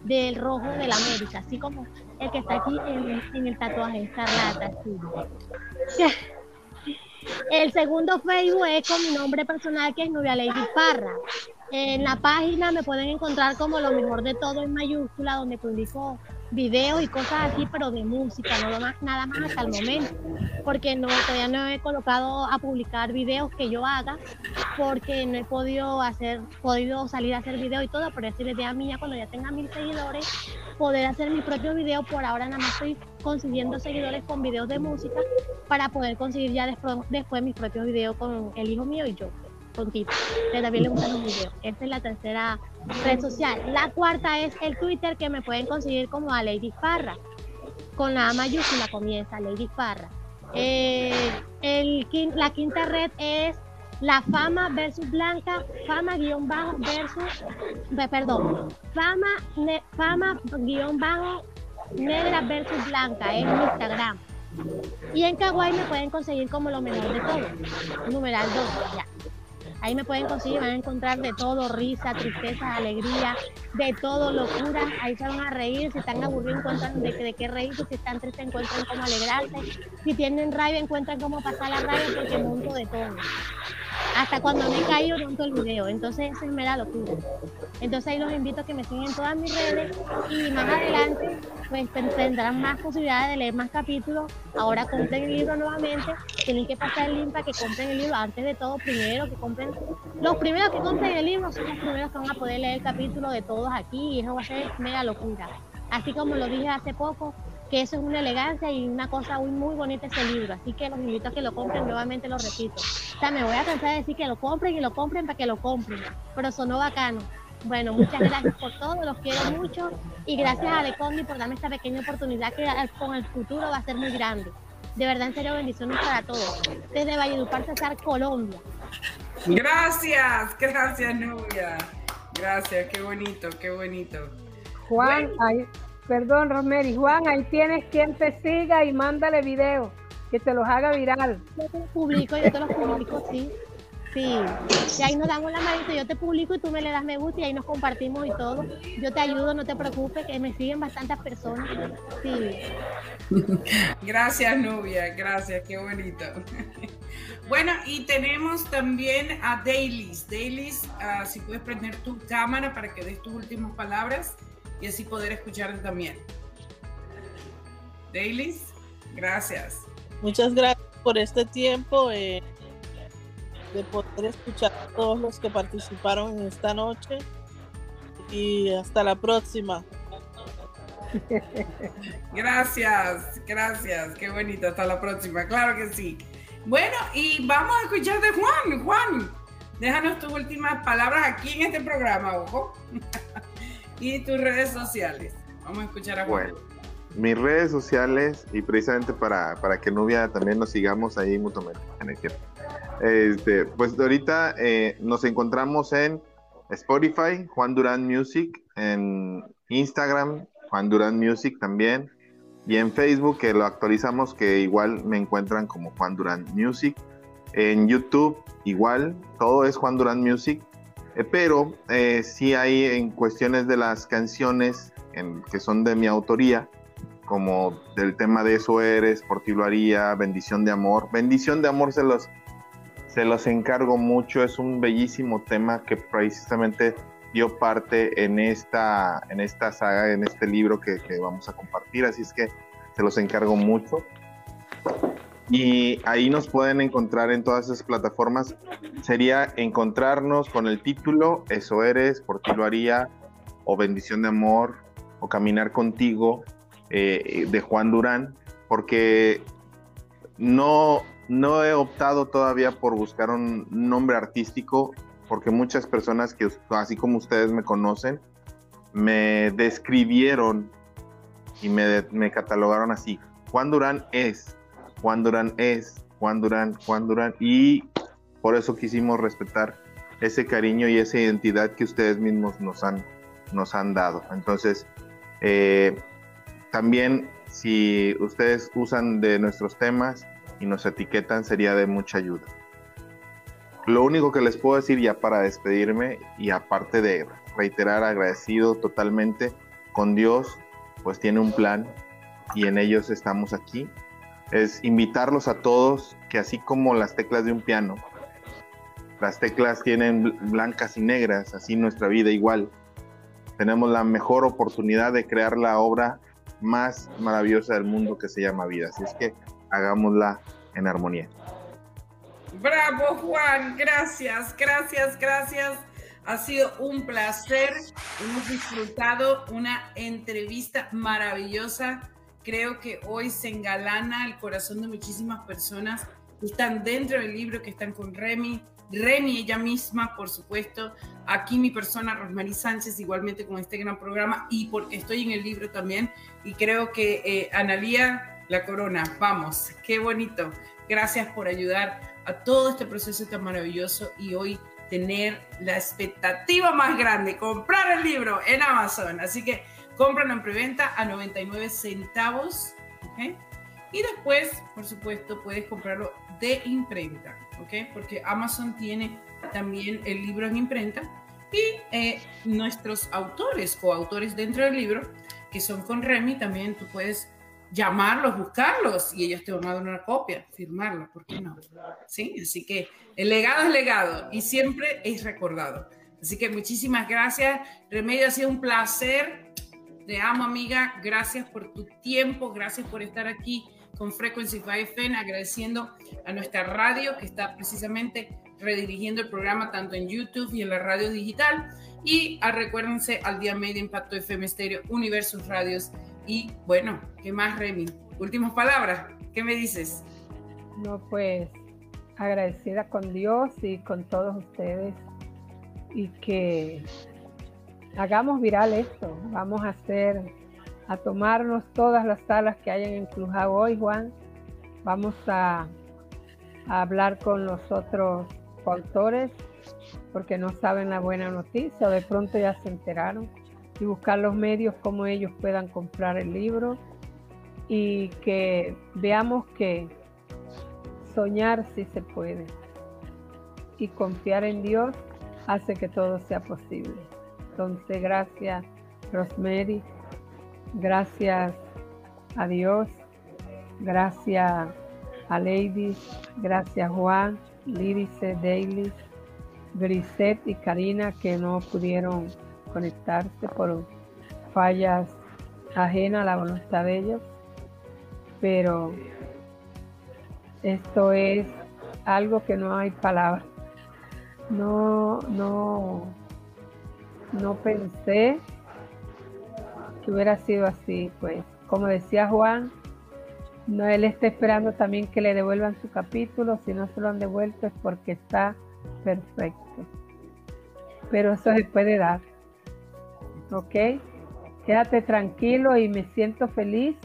del rojo de la América, así como el que está aquí en, el tatuaje Escarlata. [LAUGHS] El segundo Facebook es con mi nombre personal, que es Novia Lady Parra. En la página me pueden encontrar como lo mejor de todo en mayúscula, donde publico videos y cosas así, pero de música, no más, nada más hasta el momento, porque no, todavía no he colocado a publicar videos que yo haga, porque no he podido hacer, podido salir a hacer videos y todo, pero esa idea mía cuando ya tenga mil seguidores, poder hacer mis propios videos, por ahora nada más estoy consiguiendo seguidores con videos de música para poder conseguir ya después, después mis propios videos con el hijo mío y yo con que también le gustan los videos. Esta es la tercera red social. La cuarta es el Twitter que me pueden conseguir como a Lady Farra. Con la mayúscula comienza Lady Farra. Eh, la quinta red es la fama versus blanca, fama guion bajo versus, perdón, fama, fama guion bajo negra versus blanca en Instagram. Y en Kawaii me pueden conseguir como lo mejor de todo. Numeral 2, ya. Ahí me pueden conseguir, van a encontrar de todo, risa, tristeza, alegría, de todo, locura. Ahí se van a reír, si están aburridos encuentran de, qué reírse, si están tristes encuentran cómo alegrarse, si tienen rabia encuentran cómo pasar la rabia porque monto de todo. Hasta cuando me he caído monto el video, entonces esa es mera locura. Entonces ahí los invito a que me sigan en todas mis redes y más adelante pues tendrán más posibilidades de leer más capítulos. Ahora compren el libro nuevamente, tienen que pasar el link para que compren el libro antes de todo, primero que compren. Los primeros que compren el libro son los primeros que van a poder leer el capítulo de todos aquí y eso va a ser mega locura. Así como lo dije hace poco, que eso es una elegancia y una cosa muy, muy bonita ese libro. Así que los invito a que lo compren, nuevamente lo repito. O sea, me voy a cansar de decir que lo compren y lo compren para que lo compren, pero sonó bacano. Bueno, muchas gracias por todo, los quiero mucho y gracias a Alecondi por darme esta pequeña oportunidad que con el futuro va a ser muy grande. De verdad, en serio, bendiciones para todos. Desde Valledupar, Cesar, Colombia. Gracias, gracias, Nubia. Gracias, qué bonito, qué bonito. Juan, ahí, perdón, Rosemary, Juan, ahí tienes quien te siga y mándale video, que te los haga viral. Yo te los publico, yo te los publico, sí. Sí, y ahí nos damos la manita, yo te publico y tú me le das me gusta y ahí nos compartimos y todo. Yo te ayudo, no te preocupes, que me siguen bastantes personas. Sí. [LAUGHS] Gracias, Nubia, gracias, qué bonito. [LAUGHS] Bueno, y tenemos también a Dailies. Dailies, ah, si puedes prender tu cámara para que des tus últimas palabras y así poder escucharte también. Dailies, gracias. Muchas gracias por este tiempo. Eh, de poder escuchar a todos los que participaron en esta noche. Y hasta la próxima. [LAUGHS] Gracias, gracias, qué bonito, hasta la próxima, claro que sí. Bueno, y vamos a escuchar de Juan. Juan, déjanos tus últimas palabras aquí en este programa, ojo. [LAUGHS] y tus redes sociales. Vamos a escuchar a Juan. Mis redes sociales, y precisamente para, para que Nubia también nos sigamos ahí mutuamente. Este, pues ahorita eh, nos encontramos en Spotify, Juan Durán Music, en Instagram, Juan Durán Music también, y en Facebook, que lo actualizamos, que igual me encuentran como Juan Durán Music. En YouTube, igual, todo es Juan Durán Music, pero eh, sí hay en cuestiones de las canciones que son de mi autoría, como del tema de Eso Eres, Por ti lo haría, Bendición de Amor. Bendición de Amor se los se los encargo mucho, es un bellísimo tema que precisamente dio parte en esta, en esta saga, en este libro que, vamos a compartir, así es que se los encargo mucho. Y ahí nos pueden encontrar en todas esas plataformas. Sería encontrarnos con el título Eso eres, por ti lo haría, o Bendición de Amor, o Caminar contigo, eh, de Juan Durán, porque no, no he optado todavía por buscar un nombre artístico porque muchas personas que, así como ustedes me conocen, me describieron y me, catalogaron así. Juan Durán es, Juan Durán es, Juan Durán, Juan Durán. Y por eso quisimos respetar ese cariño y esa identidad que ustedes mismos nos han, nos han dado. Entonces, eh, también si ustedes usan de nuestros temas, y nos etiquetan sería de mucha ayuda. Lo único que les puedo decir ya para despedirme y aparte de reiterar agradecido totalmente con Dios, pues tiene un plan y en ellos estamos aquí, es invitarlos a todos que así como las teclas de un piano, las teclas tienen blancas y negras, así nuestra vida igual. Tenemos la mejor oportunidad de crear la obra más maravillosa del mundo que se llama vida. Así es que hagámosla en armonía. Bravo Juan, gracias, gracias, gracias. Ha sido un placer. Hemos disfrutado una entrevista maravillosa. Creo que hoy se engalana el corazón de muchísimas personas que están dentro del libro, que están con Remy. Remy, ella misma, por supuesto. Aquí mi persona, Rosmarie Sánchez, igualmente con este gran programa y porque estoy en el libro también. Y creo que eh, Analía, la corona, vamos, qué bonito. Gracias por ayudar a todo este proceso tan maravilloso y hoy tener la expectativa más grande, comprar el libro en Amazon. Así que cómpralo en preventa a 99 centavos. Y después, por supuesto, puedes comprarlo de imprenta, ¿ok? Porque Amazon tiene también el libro en imprenta y eh, nuestros autores, coautores dentro del libro, que son con Remy, también tú puedes llamarlos, buscarlos y ellos te van a dar una copia, firmarla, ¿por qué no? Sí, así que el legado es legado y siempre es recordado. Así que muchísimas gracias. Remedio, ha sido un placer. Te amo, amiga. Gracias por tu tiempo. Gracias por estar aquí con Frequency 5 FM, agradeciendo a nuestra radio que está precisamente redirigiendo el programa tanto en YouTube y en la radio digital. Y a, recuérdense al día medio Impacto FM Estéreo, Universos Radios y bueno, ¿qué más, Remy? Últimas palabras, ¿qué me dices? No, pues agradecida con Dios y con todos ustedes y que hagamos viral esto. Vamos a hacer, a tomarnos todas las salas que hayan en hoy, Juan. Vamos a hablar con los otros autores porque no saben la buena noticia, de pronto ya se enteraron y buscar los medios como ellos puedan comprar el libro y que veamos que soñar sí se puede y confiar en Dios hace que todo sea posible. Entonces, gracias Rosemary, gracias a Dios, gracias a Lady, gracias Juan, Lírice, Daily, Grisette y Karina que no pudieron conectarse por fallas ajenas a la voluntad de ellos, pero esto es algo que no hay palabras. No, no, no pensé que hubiera sido así, pues como decía Juan, no, él está esperando también que le devuelvan su capítulo, si no se lo han devuelto es porque está perfecto. Pero eso se puede dar. ¿ok? Quédate tranquilo y me siento feliz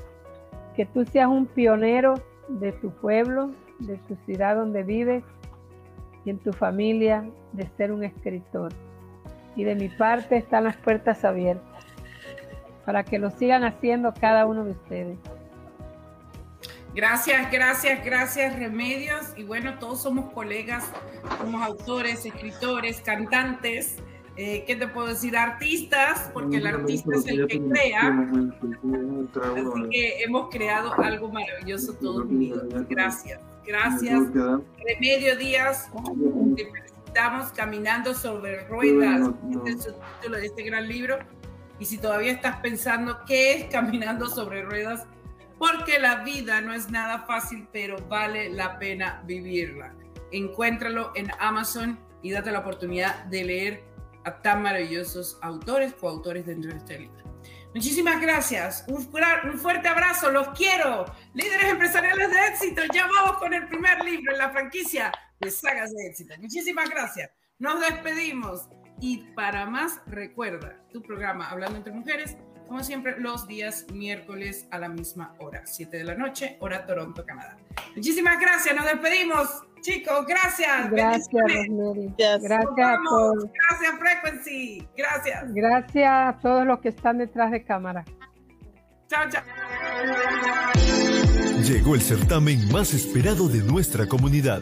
que tú seas un pionero de tu pueblo, de tu ciudad donde vives y en tu familia de ser un escritor. Y de mi parte están las puertas abiertas para que lo sigan haciendo cada uno de ustedes. Gracias, gracias, gracias, Remedios. Y bueno, todos somos colegas, somos autores, escritores, cantantes. Eh, ¿qué te puedo decir? Artistas, porque el artista es el que crea. Así que hemos creado algo maravilloso todos unidos. Gracias, gracias. Remedio Díaz, te felicitamos caminando sobre ruedas. Este es el título de este gran libro. Y si todavía estás pensando qué es caminando sobre ruedas, porque la vida no es nada fácil, pero vale la pena vivirla. Encuéntralo en Amazon y date la oportunidad de leer a tan maravillosos autores, coautores dentro de este libro. Muchísimas gracias. Un, un, fuerte abrazo. Los quiero. Líderes empresariales de éxito. Ya vamos con el primer libro en la franquicia de Sagas de Éxito. Muchísimas gracias. Nos despedimos. Y para más, recuerda tu programa Hablando entre Mujeres, como siempre, los días miércoles a la misma hora, 7 de la noche, hora Toronto, Canadá. Muchísimas gracias. Nos despedimos. Chicos, gracias. Gracias, Rosemary. Gracias, gracias, Frequency. Gracias. Gracias a todos los que están detrás de cámara. Chao, chao. Llegó el certamen más esperado de nuestra comunidad.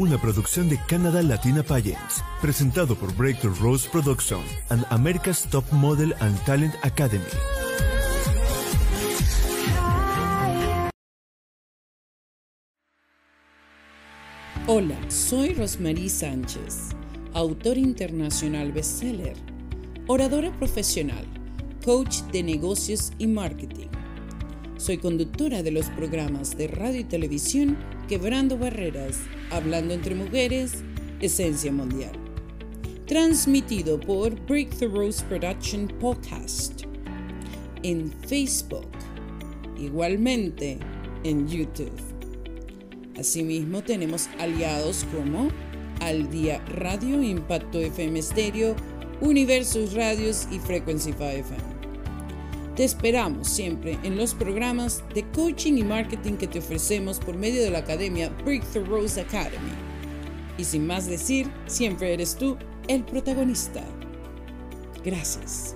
Una producción de Canada Latina Pageants, presentado por Breakthrough Rose Production and America's Top Model and Talent Academy. Hola, soy Rosmarie Sánchez, autor internacional bestseller, oradora profesional, coach de negocios y marketing. Soy conductora de los programas de radio y televisión Quebrando Barreras, Hablando entre Mujeres, Esencia Mundial. Transmitido por Breakthrough Rose Production Podcast en Facebook, igualmente en YouTube. Asimismo, tenemos aliados como Al Día Radio, Impacto FM Stereo, Universos Radios y Frequency 5 FM. Te esperamos siempre en los programas de coaching y marketing que te ofrecemos por medio de la academia Breakthrough Rose Academy. Y sin más decir, siempre eres tú el protagonista. Gracias.